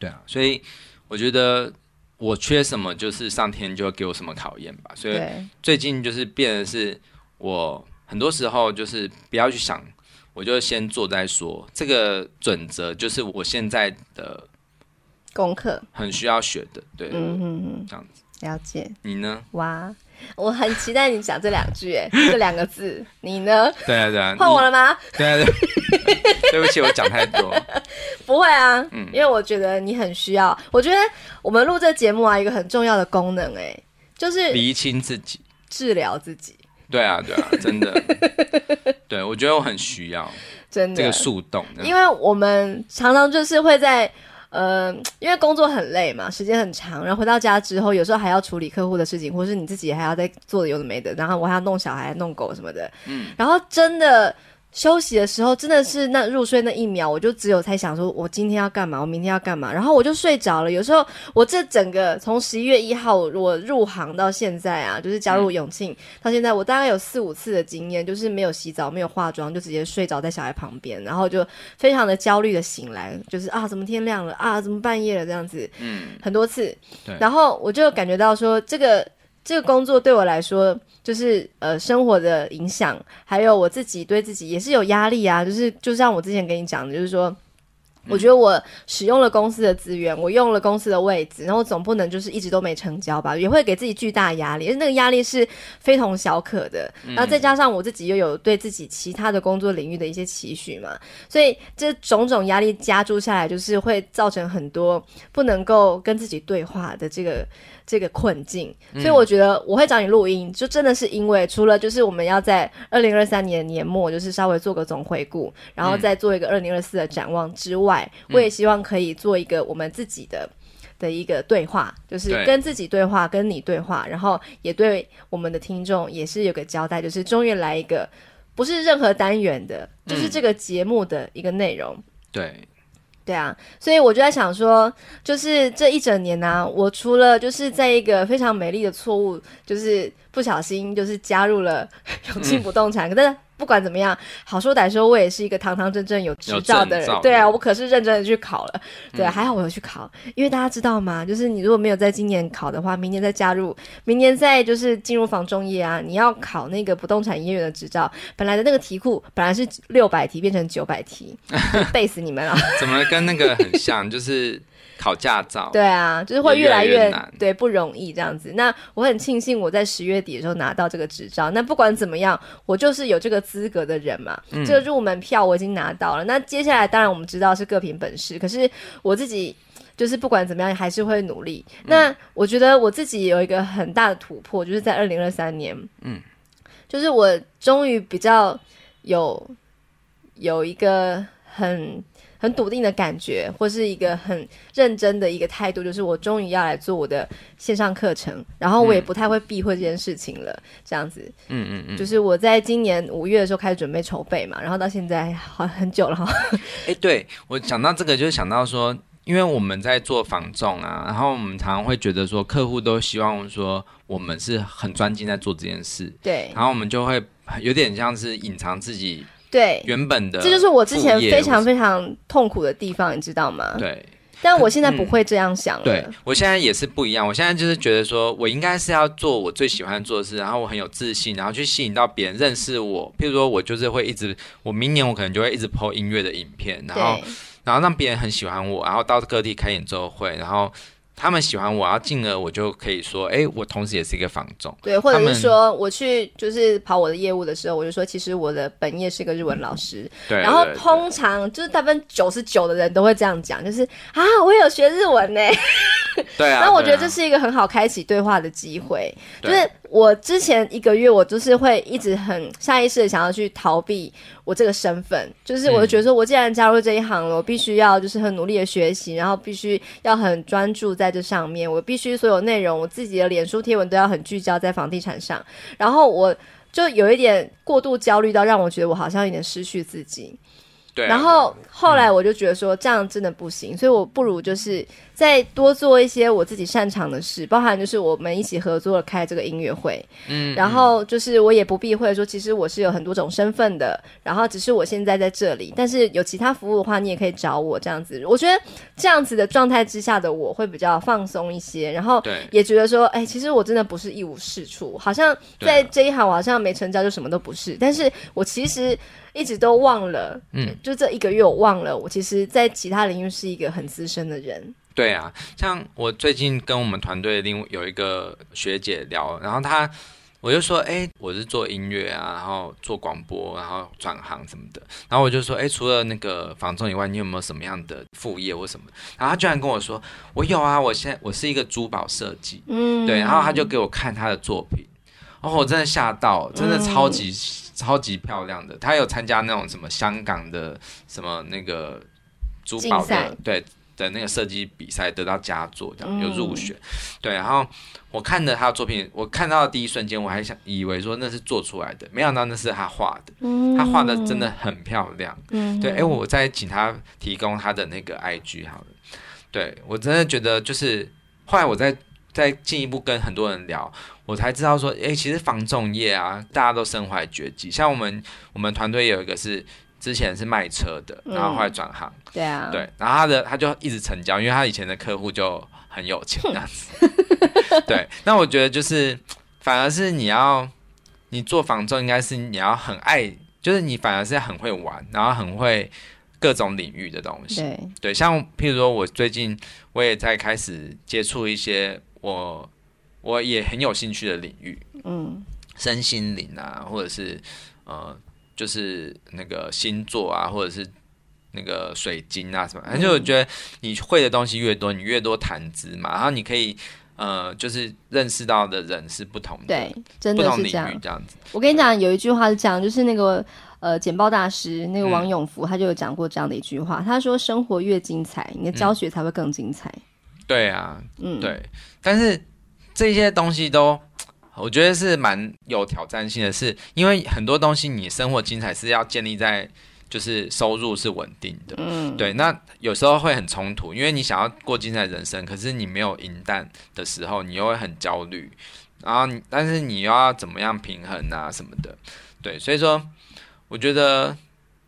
对啊，所以我觉得我缺什么，就是上天就会给我什么考验吧。所以最近就是变的是，我很多时候就是不要去想，我就先做再说。这个准则就是我现在的功课，很需要学的，对，嗯嗯嗯，这样子了解。你呢？哇。我很期待你讲这两句，哎，<laughs> 这两个字，你呢？对啊，对啊，换我了吗？对啊，对，<laughs> 对不起，我讲太多。<laughs> 不会啊，嗯，因为我觉得你很需要。我觉得我们录这节目啊，一个很重要的功能，哎，就是厘清自己，治疗自己。对啊，对啊，真的。<laughs> 对，我觉得我很需要，真的这个树洞，因为我们常常就是会在。呃，因为工作很累嘛，时间很长，然后回到家之后，有时候还要处理客户的事情，或是你自己还要再做的有的没的，然后我还要弄小孩、弄狗什么的，嗯，然后真的。休息的时候，真的是那入睡那一秒，我就只有在想说，我今天要干嘛，我明天要干嘛，然后我就睡着了。有时候我这整个从十一月一号我入行到现在啊，就是加入永庆、嗯、到现在，我大概有四五次的经验，就是没有洗澡、没有化妆，就直接睡着在小孩旁边，然后就非常的焦虑的醒来，就是啊，怎么天亮了啊，怎么半夜了这样子，嗯，很多次，对，然后我就感觉到说这个。这个工作对我来说，就是呃生活的影响，还有我自己对自己也是有压力啊。就是就像我之前跟你讲的，就是说。我觉得我使用了公司的资源，我用了公司的位置，然后总不能就是一直都没成交吧，也会给自己巨大压力，而那个压力是非同小可的。然后再加上我自己又有对自己其他的工作领域的一些期许嘛，所以这种种压力加注下来，就是会造成很多不能够跟自己对话的这个这个困境。所以我觉得我会找你录音，就真的是因为除了就是我们要在二零二三年年末就是稍微做个总回顾，然后再做一个二零二四的展望之外。我也希望可以做一个我们自己的的一个对话，就是跟自己对话，跟你对话，然后也对我们的听众也是有个交代，就是终于来一个不是任何单元的，就是这个节目的一个内容。对，对啊，所以我就在想说，就是这一整年呢、啊，我除了就是在一个非常美丽的错误，就是不小心就是加入了 <laughs> 永庆不动产，可是。不管怎么样，好说歹说，我也是一个堂堂正正有执照的人。对啊，我可是认真的去考了。对、啊，还好我有去考，因为大家知道吗？就是你如果没有在今年考的话，明年再加入，明年再就是进入房中业啊，你要考那个不动产营业员的执照，本来的那个题库本来是六百题，变成九百题，背 <laughs> 死你们了。<laughs> 怎么跟那个很像？就是。考驾照，对啊，就是会越来越，难，对，不容易这样子。那我很庆幸我在十月底的时候拿到这个执照。那不管怎么样，我就是有这个资格的人嘛。嗯、这个入门票我已经拿到了。那接下来当然我们知道是各凭本事，可是我自己就是不管怎么样还是会努力。嗯、那我觉得我自己有一个很大的突破，就是在二零二三年，嗯，就是我终于比较有有一个很。很笃定的感觉，或是一个很认真的一个态度，就是我终于要来做我的线上课程，然后我也不太会避讳这件事情了，嗯、这样子。嗯嗯嗯，就是我在今年五月的时候开始准备筹备嘛，然后到现在好很久了哈。哎、欸，对，我想到这个，就是想到说，因为我们在做房仲啊，然后我们常常会觉得说，客户都希望说我们是很专心在做这件事，对，然后我们就会有点像是隐藏自己对原本的，这就是我之前非常非常痛苦的地方，你知道吗？对，但我现在不会这样想了。嗯、对我现在也是不一样，我现在就是觉得说我应该是要做我最喜欢做的事，然后我很有自信，然后去吸引到别人认识我。譬如说，我就是会一直，我明年我可能就会一直 po 音乐的影片，然后。然后让别人很喜欢我，然后到各地开演奏会，然后他们喜欢我，然后进而我就可以说，哎，我同时也是一个房总。对，或者是说我去就是跑我的业务的时候，我就说，其实我的本业是一个日文老师。嗯、对。然后通常就是大部分九十九的人都会这样讲，就是啊，我有学日文呢。对啊。那我觉得这是一个很好开启对话的机会，就是。我之前一个月，我就是会一直很下意识的想要去逃避我这个身份，就是我就觉得说，我既然加入这一行了，我必须要就是很努力的学习，然后必须要很专注在这上面，我必须所有内容，我自己的脸书贴文都要很聚焦在房地产上，然后我就有一点过度焦虑到让我觉得我好像有点失去自己。对啊，然后后来我就觉得说这样真的不行，嗯，所以我不如就是再多做一些我自己擅长的事，包含就是我们一起合作开这个音乐会，嗯，然后就是我也不避讳说，其实我是有很多种身份的，然后只是我现在在这里，但是有其他服务的话，你也可以找我这样子。我觉得这样子的状态之下的我会比较放松一些，然后也觉得说，哎，其实我真的不是一无是处，好像在这一行我好像没成交就什么都不是，但是我其实。一直都忘了，嗯，就这一个月我忘了，我其实，在其他领域是一个很资深的人。对啊，像我最近跟我们团队另有一个学姐聊，然后她，我就说，哎，我是做音乐啊，然后做广播，然后转行什么的，然后我就说，哎，除了那个房仲以外，你有没有什么样的副业或什么？然后她居然跟我说，我有啊，我现在我是一个珠宝设计，嗯，对，然后她就给我看她的作品，然后我真的吓到，真的超级。嗯超级漂亮的，他有参加那种什么香港的什么那个珠宝的对的那个设计比赛，得到佳作，这样有入选。嗯、对，然后我看着他的作品，我看到的第一瞬间，我还想以为说那是做出来的，没想到那是他画的。嗯、他画的真的很漂亮。嗯，对，哎，我再请他提供他的那个 IG 好了。对，我真的觉得就是后来我再再进一步跟很多人聊。我才知道说，哎、欸，其实房仲业啊，大家都身怀绝技。像我们，我们团队有一个是之前是卖车的，然后后来转行、嗯，对啊，对，然后他的他就一直成交，因为他以前的客户就很有钱 <laughs> 这样子。对，那我觉得就是，反而是你要你做房仲，应该是你要很爱，就是你反而是很会玩，然后很会各种领域的东西。对，对，像譬如说我最近我也在开始接触一些我。我也很有兴趣的领域，嗯，身心灵啊，或者是呃，就是那个星座啊，或者是那个水晶啊什么，反正就我觉得你会的东西越多，你越多谈资嘛，然后你可以呃，就是认识到的人是不同的，对，真的是这样。我跟你讲，有一句话是讲，就是那个呃，简报大师那个王永福，他就有讲过这样的一句话，他说：“生活越精彩，你的教学才会更精彩。嗯”对啊，嗯，对，但是。这些东西都，我觉得是蛮有挑战性的是，是因为很多东西你生活精彩是要建立在就是收入是稳定的，嗯，对。那有时候会很冲突，因为你想要过精彩人生，可是你没有银弹的时候，你又会很焦虑。然后你，但是你又要怎么样平衡啊什么的，对。所以说，我觉得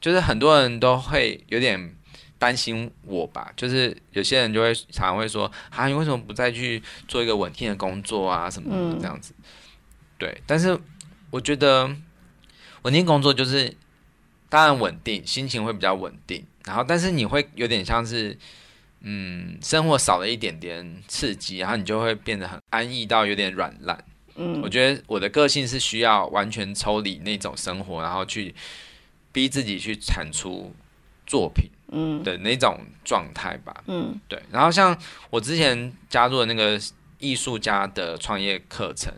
就是很多人都会有点。担心我吧，就是有些人就会常常会说：“啊，你为什么不再去做一个稳定的工作啊？什么的这样子。嗯”对，但是我觉得稳定工作就是当然稳定，心情会比较稳定，然后但是你会有点像是嗯，生活少了一点点刺激，然后你就会变得很安逸到有点软烂。嗯，我觉得我的个性是需要完全抽离那种生活，然后去逼自己去产出作品。嗯的那种状态吧，嗯，对。然后像我之前加入的那个艺术家的创业课程，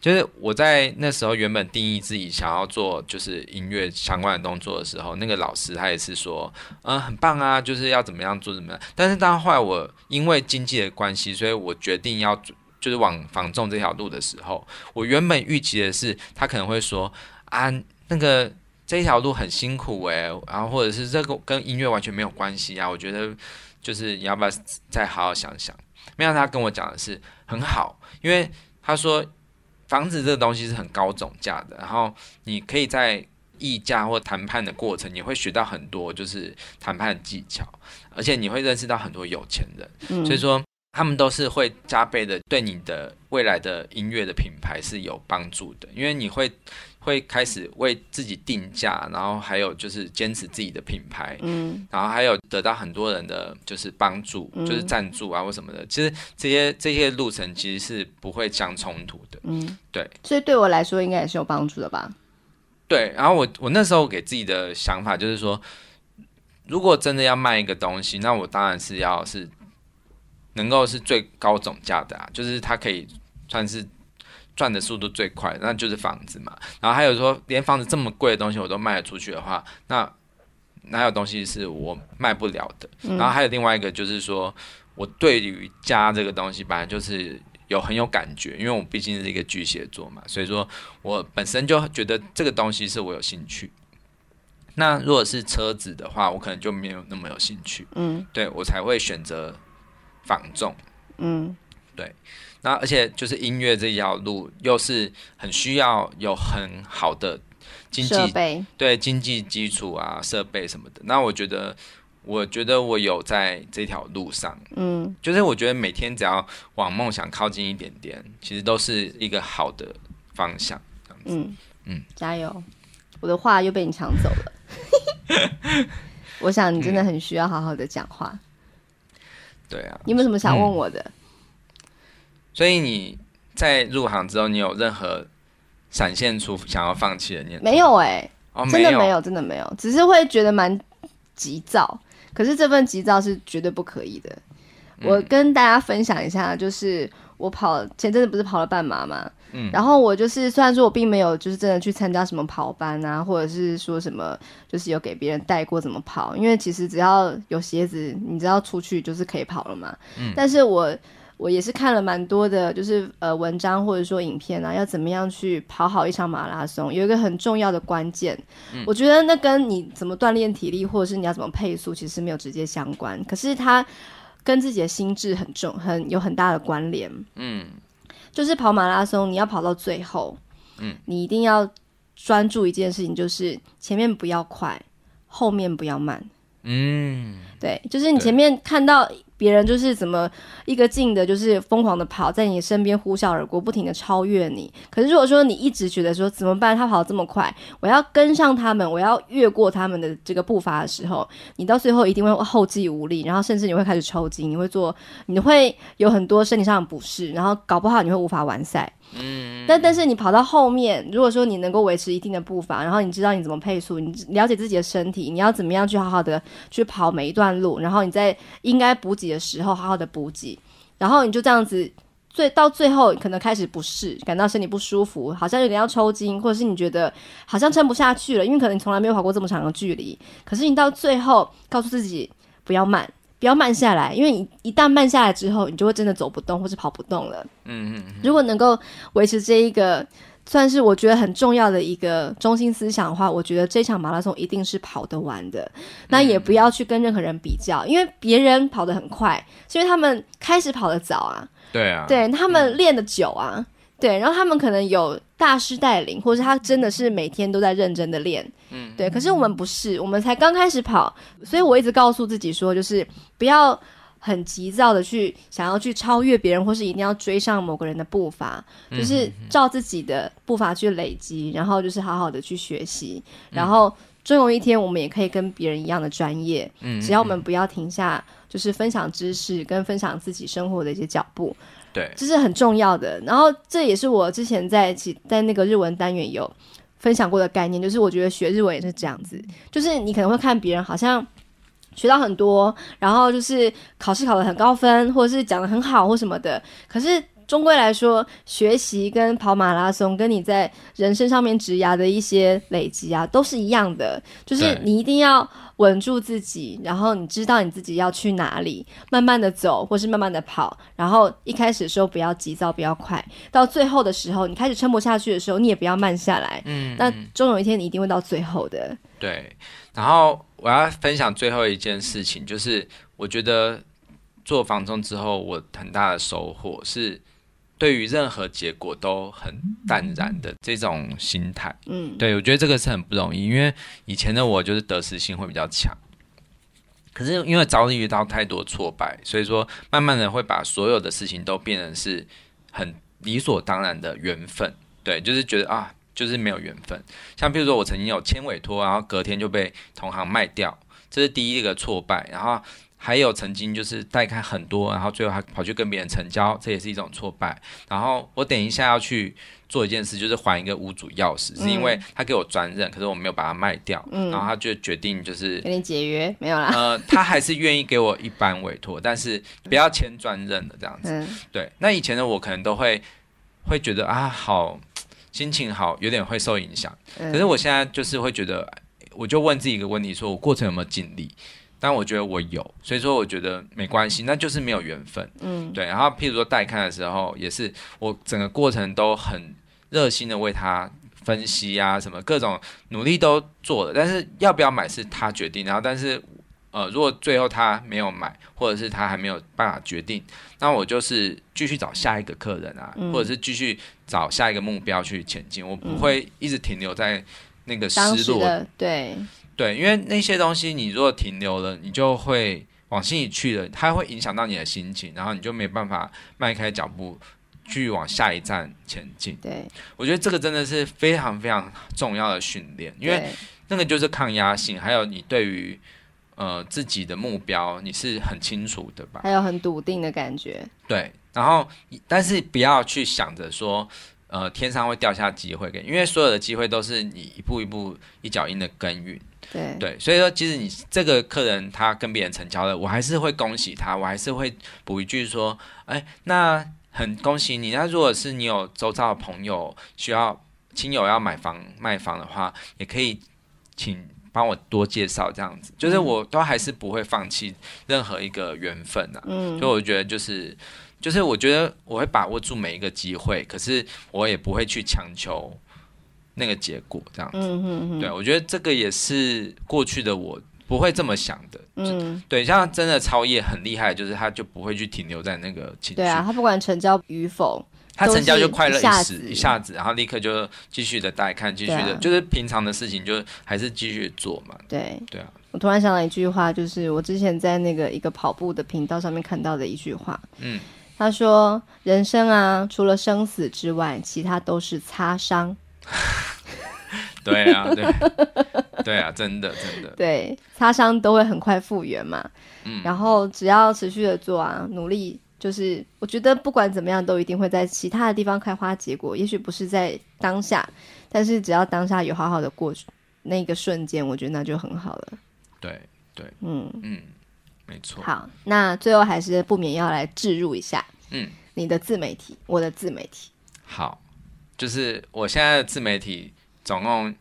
就是我在那时候原本定义自己想要做就是音乐相关的动作的时候，那个老师他也是说，嗯，很棒啊，就是要怎么样做怎么样。但是当后来我因为经济的关系，所以我决定要就是往防重这条路的时候，我原本预期的是他可能会说啊，那个。这一条路很辛苦诶、欸，然后或者是这个跟音乐完全没有关系啊，我觉得就是你要不要再好好想想？没想到他跟我讲的是很好，因为他说房子这个东西是很高总价的，然后你可以在议价或谈判的过程，你会学到很多就是谈判技巧，而且你会认识到很多有钱人，嗯、所以说他们都是会加倍的对你的未来的音乐的品牌是有帮助的，因为你会。会开始为自己定价，然后还有就是坚持自己的品牌，嗯，然后还有得到很多人的就是帮助，嗯、就是赞助啊或什么的。其实这些这些路程其实是不会相冲突的，嗯，对。所以对我来说应该也是有帮助的吧？对。然后我我那时候给自己的想法就是说，如果真的要卖一个东西，那我当然是要是能够是最高总价的啊，就是它可以算是。赚的速度最快，那就是房子嘛。然后还有说，连房子这么贵的东西我都卖得出去的话，那哪有东西是我卖不了的？嗯、然后还有另外一个就是说，我对于家这个东西本来就是有很有感觉，因为我毕竟是一个巨蟹座嘛，所以说我本身就觉得这个东西是我有兴趣。那如果是车子的话，我可能就没有那么有兴趣。嗯，对，我才会选择房仲。嗯，对。那而且就是音乐这条路，又是很需要有很好的经济设，对经济基础啊、设备什么的。那我觉得，我觉得我有在这条路上，嗯，就是我觉得每天只要往梦想靠近一点点，其实都是一个好的方向。这样子，嗯嗯，加油！我的话又被你抢走了。<laughs> 我想你真的很需要好好的讲话。嗯、对啊，你有没有什么想问我的？嗯所以你在入行之后，你有任何闪现出想要放弃的念头？没有哎、欸，哦，真的没有，真的没有，只是会觉得蛮急躁。可是这份急躁是绝对不可以的。嗯、我跟大家分享一下，就是我跑前阵子不是跑了半马嘛，嗯，然后我就是虽然说我并没有就是真的去参加什么跑班啊，或者是说什么就是有给别人带过怎么跑，因为其实只要有鞋子，你只要出去就是可以跑了嘛，嗯，但是我。我也是看了蛮多的，就是呃文章或者说影片啊，要怎么样去跑好一场马拉松，有一个很重要的关键，嗯、我觉得那跟你怎么锻炼体力，或者是你要怎么配速，其实没有直接相关，可是它跟自己的心智很重，很有很大的关联。嗯，就是跑马拉松，你要跑到最后，嗯，你一定要专注一件事情，就是前面不要快，后面不要慢。嗯，对，就是你前面看到。别人就是怎么一个劲的，就是疯狂的跑在你身边呼啸而过，不停的超越你。可是如果说你一直觉得说怎么办，他跑这么快，我要跟上他们，我要越过他们的这个步伐的时候，你到最后一定会后继无力，然后甚至你会开始抽筋，你会做，你会有很多身体上的不适，然后搞不好你会无法完赛。嗯，但但是你跑到后面，如果说你能够维持一定的步伐，然后你知道你怎么配速，你了解自己的身体，你要怎么样去好好的去跑每一段路，然后你在应该补给的时候好好的补给，然后你就这样子，最到最后可能开始不适，感到身体不舒服，好像有点要抽筋，或者是你觉得好像撑不下去了，因为可能你从来没有跑过这么长的距离，可是你到最后告诉自己不要慢。不要慢下来，因为你一旦慢下来之后，你就会真的走不动或是跑不动了。嗯嗯。如果能够维持这一个，算是我觉得很重要的一个中心思想的话，我觉得这场马拉松一定是跑得完的。那也不要去跟任何人比较，因为别人跑得很快，是因为他们开始跑得早啊。对啊。对，他们练得久啊。嗯对，然后他们可能有大师带领，或者是他真的是每天都在认真的练，嗯，对。可是我们不是，我们才刚开始跑，所以我一直告诉自己说，就是不要很急躁的去想要去超越别人，或是一定要追上某个人的步伐，就是照自己的步伐去累积，然后就是好好的去学习，然后终有一天我们也可以跟别人一样的专业，嗯，只要我们不要停下，就是分享知识跟分享自己生活的一些脚步。对，这是很重要的。然后这也是我之前在其在那个日文单元有分享过的概念，就是我觉得学日文也是这样子，就是你可能会看别人好像学到很多，然后就是考试考得很高分，或者是讲得很好或什么的，可是。终归来说，学习跟跑马拉松，跟你在人生上面职涯的一些累积啊，都是一样的。就是你一定要稳住自己，然后你知道你自己要去哪里，慢慢的走，或是慢慢的跑。然后一开始的时候不要急躁，不要快。到最后的时候，你开始撑不下去的时候，你也不要慢下来。嗯，那终有一天你一定会到最后的。对。然后我要分享最后一件事情，就是我觉得做房中之后，我很大的收获是，对于任何结果都很淡然的这种心态。嗯，对，我觉得这个是很不容易，因为以前的我就是得失心会比较强。可是因为遭遇到太多挫败，所以说慢慢的会把所有的事情都变成是很理所当然的缘分。对，就是觉得啊，就是没有缘分。像比如说我曾经有签委托，然后隔天就被同行卖掉，这是第一个挫败。然后还有曾经就是带看很多，然后最后还跑去跟别人成交，这也是一种挫败。然后我等一下要去。做一件事就是还一个屋主钥匙，嗯、是因为他给我专任，可是我没有把它卖掉，嗯、然后他就决定就是跟你解约没有啦。呃，他还是愿意给我一般委托，但是不要签专任的这样子。嗯、对，那以前的我可能都会会觉得啊，好心情好，有点会受影响。嗯、可是我现在就是会觉得，我就问自己一个问题：说我过程有没有尽力？但我觉得我有，所以说我觉得没关系，那就是没有缘分。嗯，对。然后譬如说带看的时候，也是我整个过程都很热心的为他分析啊，什么各种努力都做了，但是要不要买是他决定。然后，但是呃，如果最后他没有买，或者是他还没有办法决定，那我就是继续找下一个客人啊，嗯、或者是继续找下一个目标去前进。我不会一直停留在那个失落。对。对，因为那些东西，你如果停留了，你就会往心里去了，它会影响到你的心情，然后你就没办法迈开脚步去往下一站前进。对，我觉得这个真的是非常非常重要的训练，因为那个就是抗压性，还有你对于呃自己的目标你是很清楚的吧？还有很笃定的感觉。对，然后但是不要去想着说。呃，天上会掉下机会给你，因为所有的机会都是你一步一步一脚印的耕耘。对对，所以说，其实你这个客人他跟别人成交了，我还是会恭喜他，我还是会补一句说，哎，那很恭喜你。那如果是你有周遭的朋友需要亲友要买房卖房的话，也可以请帮我多介绍这样子，就是我都还是不会放弃任何一个缘分的、啊。嗯，所以我觉得就是。就是我觉得我会把握住每一个机会，可是我也不会去强求那个结果，这样子。嗯。对，我觉得这个也是过去的我不会这么想的。嗯。对，像真的超越很厉害，就是他就不会去停留在那个情绪。对啊，他不管成交与否，他成交就快乐一时一下子，然后立刻就继续的带看，继续的，就是平常的事情就还是继续做嘛。对。对啊。我突然想到一句话，就是我之前在那个一个跑步的频道上面看到的一句话。嗯。他说：“人生啊，除了生死之外，其他都是擦伤。<laughs> ”对啊，对，对啊，真的，真的，<laughs> 对，擦伤都会很快复原嘛。嗯，然后只要持续的做啊，努力，就是我觉得不管怎么样，都一定会在其他的地方开花结果。也许不是在当下，但是只要当下有好好的过那个瞬间，我觉得那就很好了。对，对，嗯嗯。没错。好，那最后还是不免要来置入一下，嗯，你的自媒体，我的自媒体。好，就是我现在的自媒体总共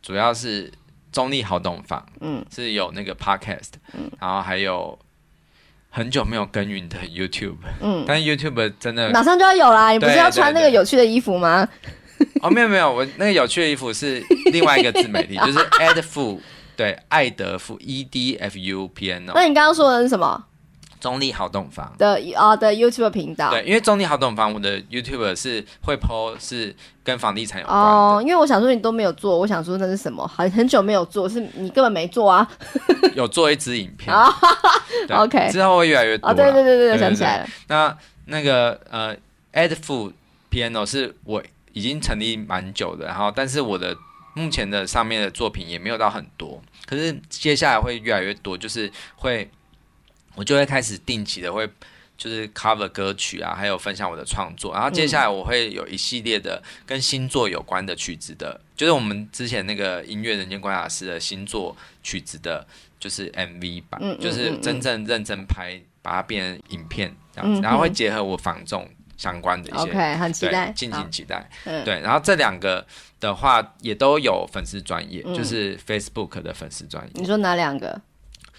主要是中立好懂房，嗯，是有那个 podcast，嗯，然后还有很久没有耕耘的 YouTube，嗯，<laughs> 但是 YouTube 真的马上就要有啦，你不是要穿那个有趣的衣服吗？哦，没有没有，我那个有趣的衣服是另外一个自媒体，<laughs> 就是 Edfu。对，爱德夫 E D F U P N O。那你刚刚说的是什么？中立好懂房的啊的 YouTube 频道。对，因为中立好懂房，我的 YouTube 是会 po 是跟房地产有关哦。因为我想说你都没有做，我想说那是什么？很很久没有做，是你根本没做啊。<laughs> 有做一支影片。<laughs> OK。之后会越来越多。哦，对对对对，我想起来了。那那个呃，Edfu Piano 是我已经成立蛮久的，然后但是我的。目前的上面的作品也没有到很多，可是接下来会越来越多，就是会我就会开始定期的会就是 cover 歌曲啊，还有分享我的创作，然后接下来我会有一系列的跟星座有关的曲子的，就是我们之前那个音乐人间观察师的星座曲子的，就是 MV 版，就是真正认真拍，把它变成影片这样子，然后会结合我房仲相关的一些，OK，很期待，敬请期待，对，然后这两个。的话也都有粉丝专业，嗯、就是 Facebook 的粉丝专业。你说哪两个？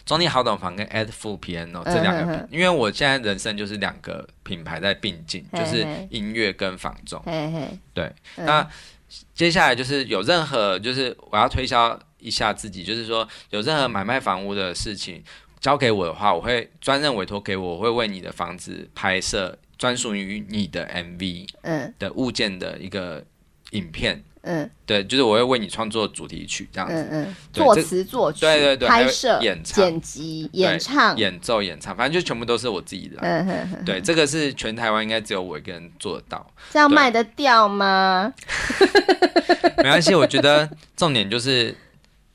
中立好懂房跟 Edfu Piano 这两个，嗯、哼哼因为我现在人生就是两个品牌在并进，嘿嘿就是音乐跟房仲。嘿嘿对，嗯、那接下来就是有任何，就是我要推销一下自己，就是说有任何买卖房屋的事情，交给我的话，我会专任委托给我，我会为你的房子拍摄专属于你的 MV，嗯，的物件的一个影片，嗯，对，就是我会为你创作主题曲这样子，嗯嗯，作词作曲，对对对，拍摄、演唱、剪辑、演唱、演奏、演唱，反正就全部都是我自己的，嗯哼哼，对，这个是全台湾应该只有我一个人做得到，这样卖得掉吗？<laughs> 没关系，我觉得重点就是。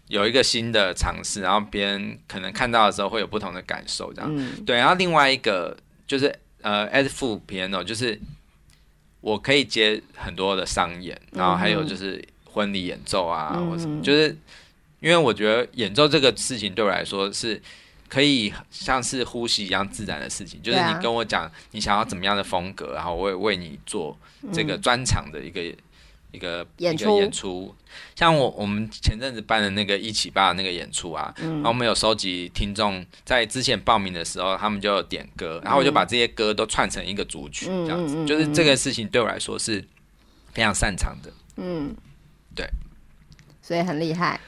有一个新的尝试，然后别人可能看到的时候会有不同的感受，这样、嗯、对。然后另外一个就是呃，as piano，就是我可以接很多的商演，然后还有就是婚礼演奏啊，嗯、或什么，就是因为我觉得演奏这个事情对我来说是可以像是呼吸一样自然的事情，就是你跟我讲你想要怎么样的风格，然后我也为你做这个专场的一个。一个演出，像我我们前阵子办的那个一起吧那个演出啊，嗯、然后我们有收集听众在之前报名的时候，他们就有点歌，然后我就把这些歌都串成一个组曲，这样子，嗯、就是这个事情对我来说是非常擅长的，嗯，对，所以很厉害，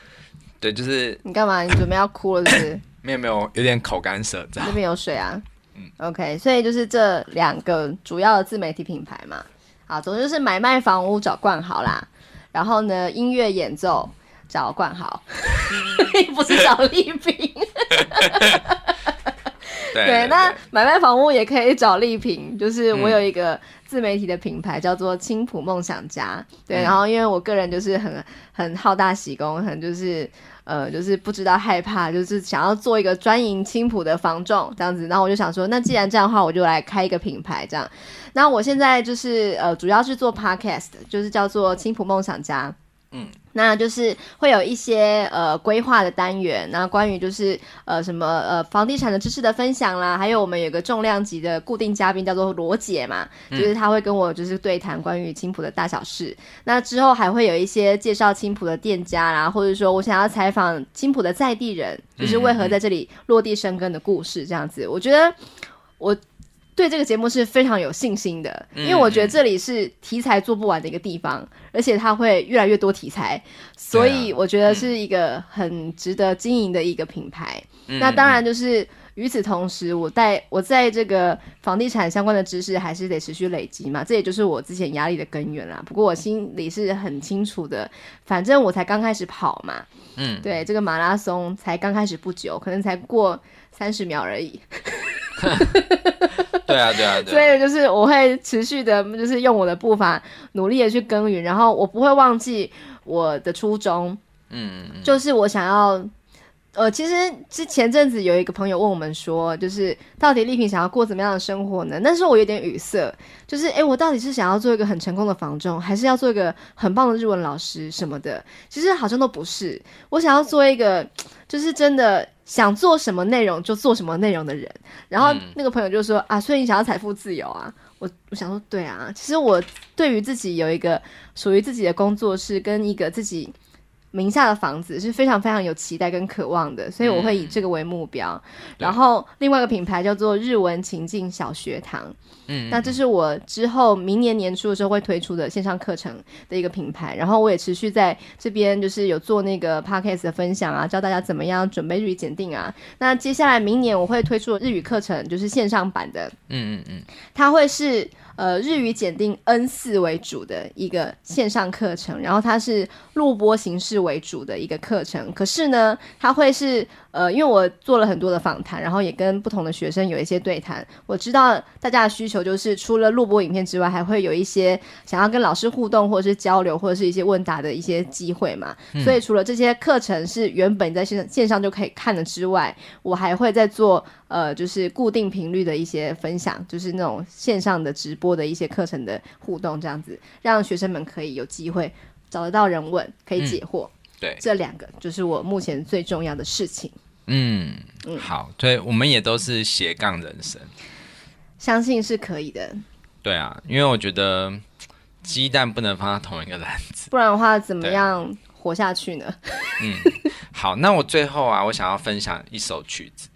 对，就是你干嘛？你准备要哭了是不是？<coughs> 没有没有，有点口干舌燥。这边有水啊，嗯，OK，所以就是这两个主要的自媒体品牌嘛。啊，总之是买卖房屋找冠豪啦，然后呢，音乐演奏找冠豪，<laughs> 不是找丽萍。<laughs> 对，那买卖房屋也可以找丽萍，就是我有一个自媒体的品牌叫做青浦梦想家。对，然后因为我个人就是很很好大喜功，很就是。呃，就是不知道害怕，就是想要做一个专营青浦的房仲这样子，然后我就想说，那既然这样的话，我就来开一个品牌这样。那我现在就是呃，主要是做 podcast，就是叫做青浦梦想家。嗯，那就是会有一些呃规划的单元，那关于就是呃什么呃房地产的知识的分享啦，还有我们有个重量级的固定嘉宾叫做罗姐嘛，就是他会跟我就是对谈关于青浦的大小事。那之后还会有一些介绍青浦的店家啦，或者说我想要采访青浦的在地人，就是为何在这里落地生根的故事这样子。我觉得我。对这个节目是非常有信心的，因为我觉得这里是题材做不完的一个地方，嗯、而且它会越来越多题材，所以我觉得是一个很值得经营的一个品牌。嗯、那当然就是与此同时，我在我在这个房地产相关的知识还是得持续累积嘛，这也就是我之前压力的根源啦。不过我心里是很清楚的，反正我才刚开始跑嘛，嗯，对，这个马拉松才刚开始不久，可能才过三十秒而已。<laughs> 对啊，对啊，对啊。所以就是我会持续的，就是用我的步伐努力的去耕耘，然后我不会忘记我的初衷。嗯，就是我想要，呃，其实之前阵子有一个朋友问我们说，就是到底丽萍想要过怎么样的生活呢？那时候我有点语塞，就是哎，我到底是想要做一个很成功的房仲，还是要做一个很棒的日文老师什么的？其实好像都不是，我想要做一个，就是真的。想做什么内容就做什么内容的人，然后那个朋友就说、嗯、啊，所以你想要财富自由啊？我我想说，对啊，其实我对于自己有一个属于自己的工作室跟一个自己名下的房子是非常非常有期待跟渴望的，所以我会以这个为目标。嗯、然后另外一个品牌叫做日文情境小学堂。嗯，那这是我之后明年年初的时候会推出的线上课程的一个品牌，然后我也持续在这边就是有做那个 podcast 的分享啊，教大家怎么样准备日语检定啊。那接下来明年我会推出日语课程，就是线上版的，嗯嗯嗯，它会是呃日语检定 N 四为主的一个线上课程，然后它是录播形式为主的一个课程，可是呢，它会是。呃，因为我做了很多的访谈，然后也跟不同的学生有一些对谈。我知道大家的需求就是除了录播影片之外，还会有一些想要跟老师互动，或者是交流，或者是一些问答的一些机会嘛。嗯、所以除了这些课程是原本在线线上就可以看的之外，我还会再做呃，就是固定频率的一些分享，就是那种线上的直播的一些课程的互动，这样子让学生们可以有机会找得到人问，可以解惑。嗯对，这两个就是我目前最重要的事情。嗯嗯，好，对，我们也都是斜杠人生，相信是可以的。对啊，因为我觉得鸡蛋不能放在同一个篮子，不然的话怎么样活下去呢？嗯，好，那我最后啊，我想要分享一首曲子，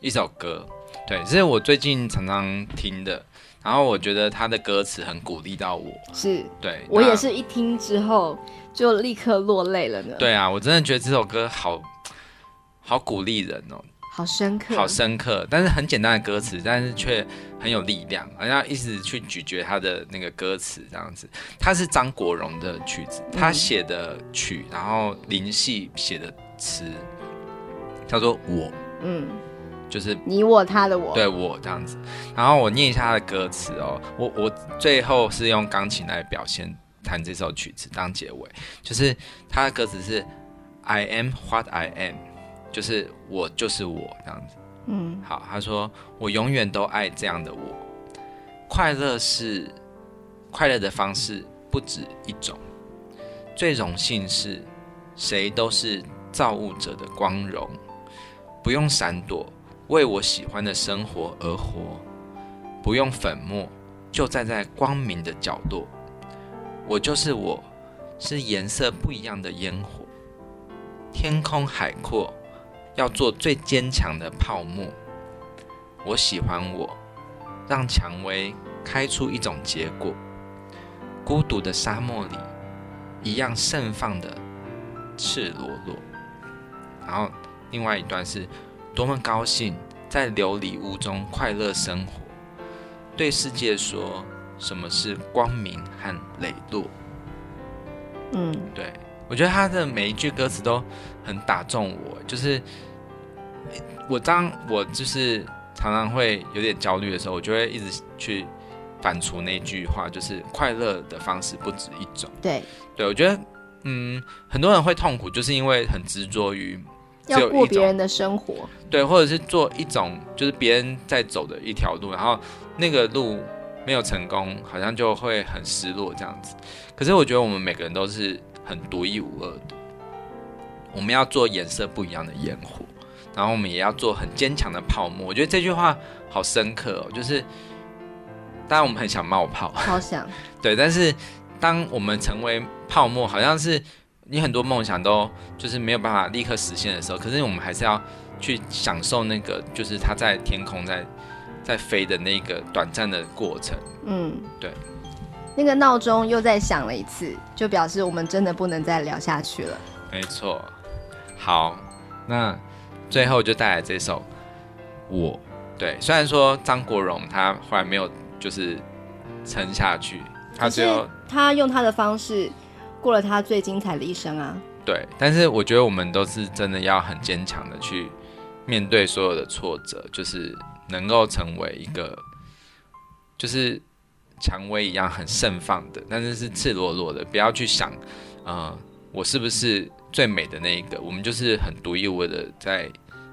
一首歌，对，这是我最近常常听的，然后我觉得他的歌词很鼓励到我，是对我也是一听之后。就立刻落泪了呢。对啊，我真的觉得这首歌好好鼓励人哦，好深刻，好深刻，但是很简单的歌词，但是却很有力量，好像一直去咀嚼他的那个歌词这样子。他是张国荣的曲子，他写的曲，然后林夕写的词，叫做我，嗯，就是你我他的我，对我这样子。然后我念一下他的歌词哦，我我最后是用钢琴来表现弹这首曲子当结尾，就是他的歌词是 I am what I am。就是我就是我这样子，嗯，好，他说我永远都爱这样的我。快乐是快乐的方式不止一种，最荣幸是谁都是造物者的光荣，不用闪躲，为我喜欢的生活而活，不用粉末，就站在光明的角落。我就是我，是颜色不一样的烟火，天空海阔。要做最坚强的泡沫。我喜欢我，让蔷薇开出一种结果。孤独的沙漠里，一样盛放的赤裸裸。然后另外一段是多么高兴，在琉璃屋中快乐生活。对世界说，什么是光明和磊落？嗯，对，我觉得他的每一句歌词都很打中我，就是。我当我就是常常会有点焦虑的时候，我就会一直去反刍那句话，就是快乐的方式不止一种。对，对我觉得，嗯，很多人会痛苦，就是因为很执着于要过别人的生活，对，或者是做一种就是别人在走的一条路，然后那个路没有成功，好像就会很失落这样子。可是我觉得我们每个人都是很独一无二的，我们要做颜色不一样的烟火。然后我们也要做很坚强的泡沫。我觉得这句话好深刻哦，就是当然我们很想冒泡，好想 <laughs> 对，但是当我们成为泡沫，好像是你很多梦想都就是没有办法立刻实现的时候，可是我们还是要去享受那个，就是它在天空在在飞的那个短暂的过程。嗯，对。那个闹钟又再响了一次，就表示我们真的不能再聊下去了。没错。好，那。最后就带来这首《我》，对，虽然说张国荣他后来没有就是撑下去，他只有他用他的方式过了他最精彩的一生啊。对，但是我觉得我们都是真的要很坚强的去面对所有的挫折，就是能够成为一个就是蔷薇一样很盛放的，但是是赤裸裸的，不要去想，呃，我是不是？最美的那一个，我们就是很独一无二的，在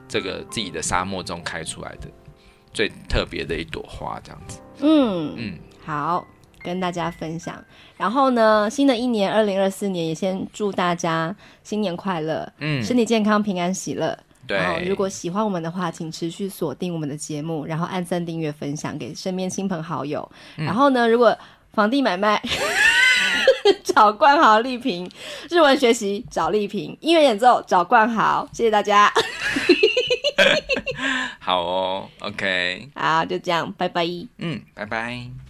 这个自己的沙漠中开出来的最特别的一朵花，这样子。嗯嗯，好，跟大家分享。然后呢，新的一年二零二四年，也先祝大家新年快乐，嗯，身体健康，平安喜乐。对。然后，如果喜欢我们的话，请持续锁定我们的节目，然后按赞、订阅、分享给身边亲朋好友。嗯、然后呢，如果房地买卖。<laughs> 找冠豪丽萍，日文学习找丽萍，音乐演奏找冠豪，谢谢大家。<laughs> 好哦，OK，好，就这样，拜拜。嗯，拜拜。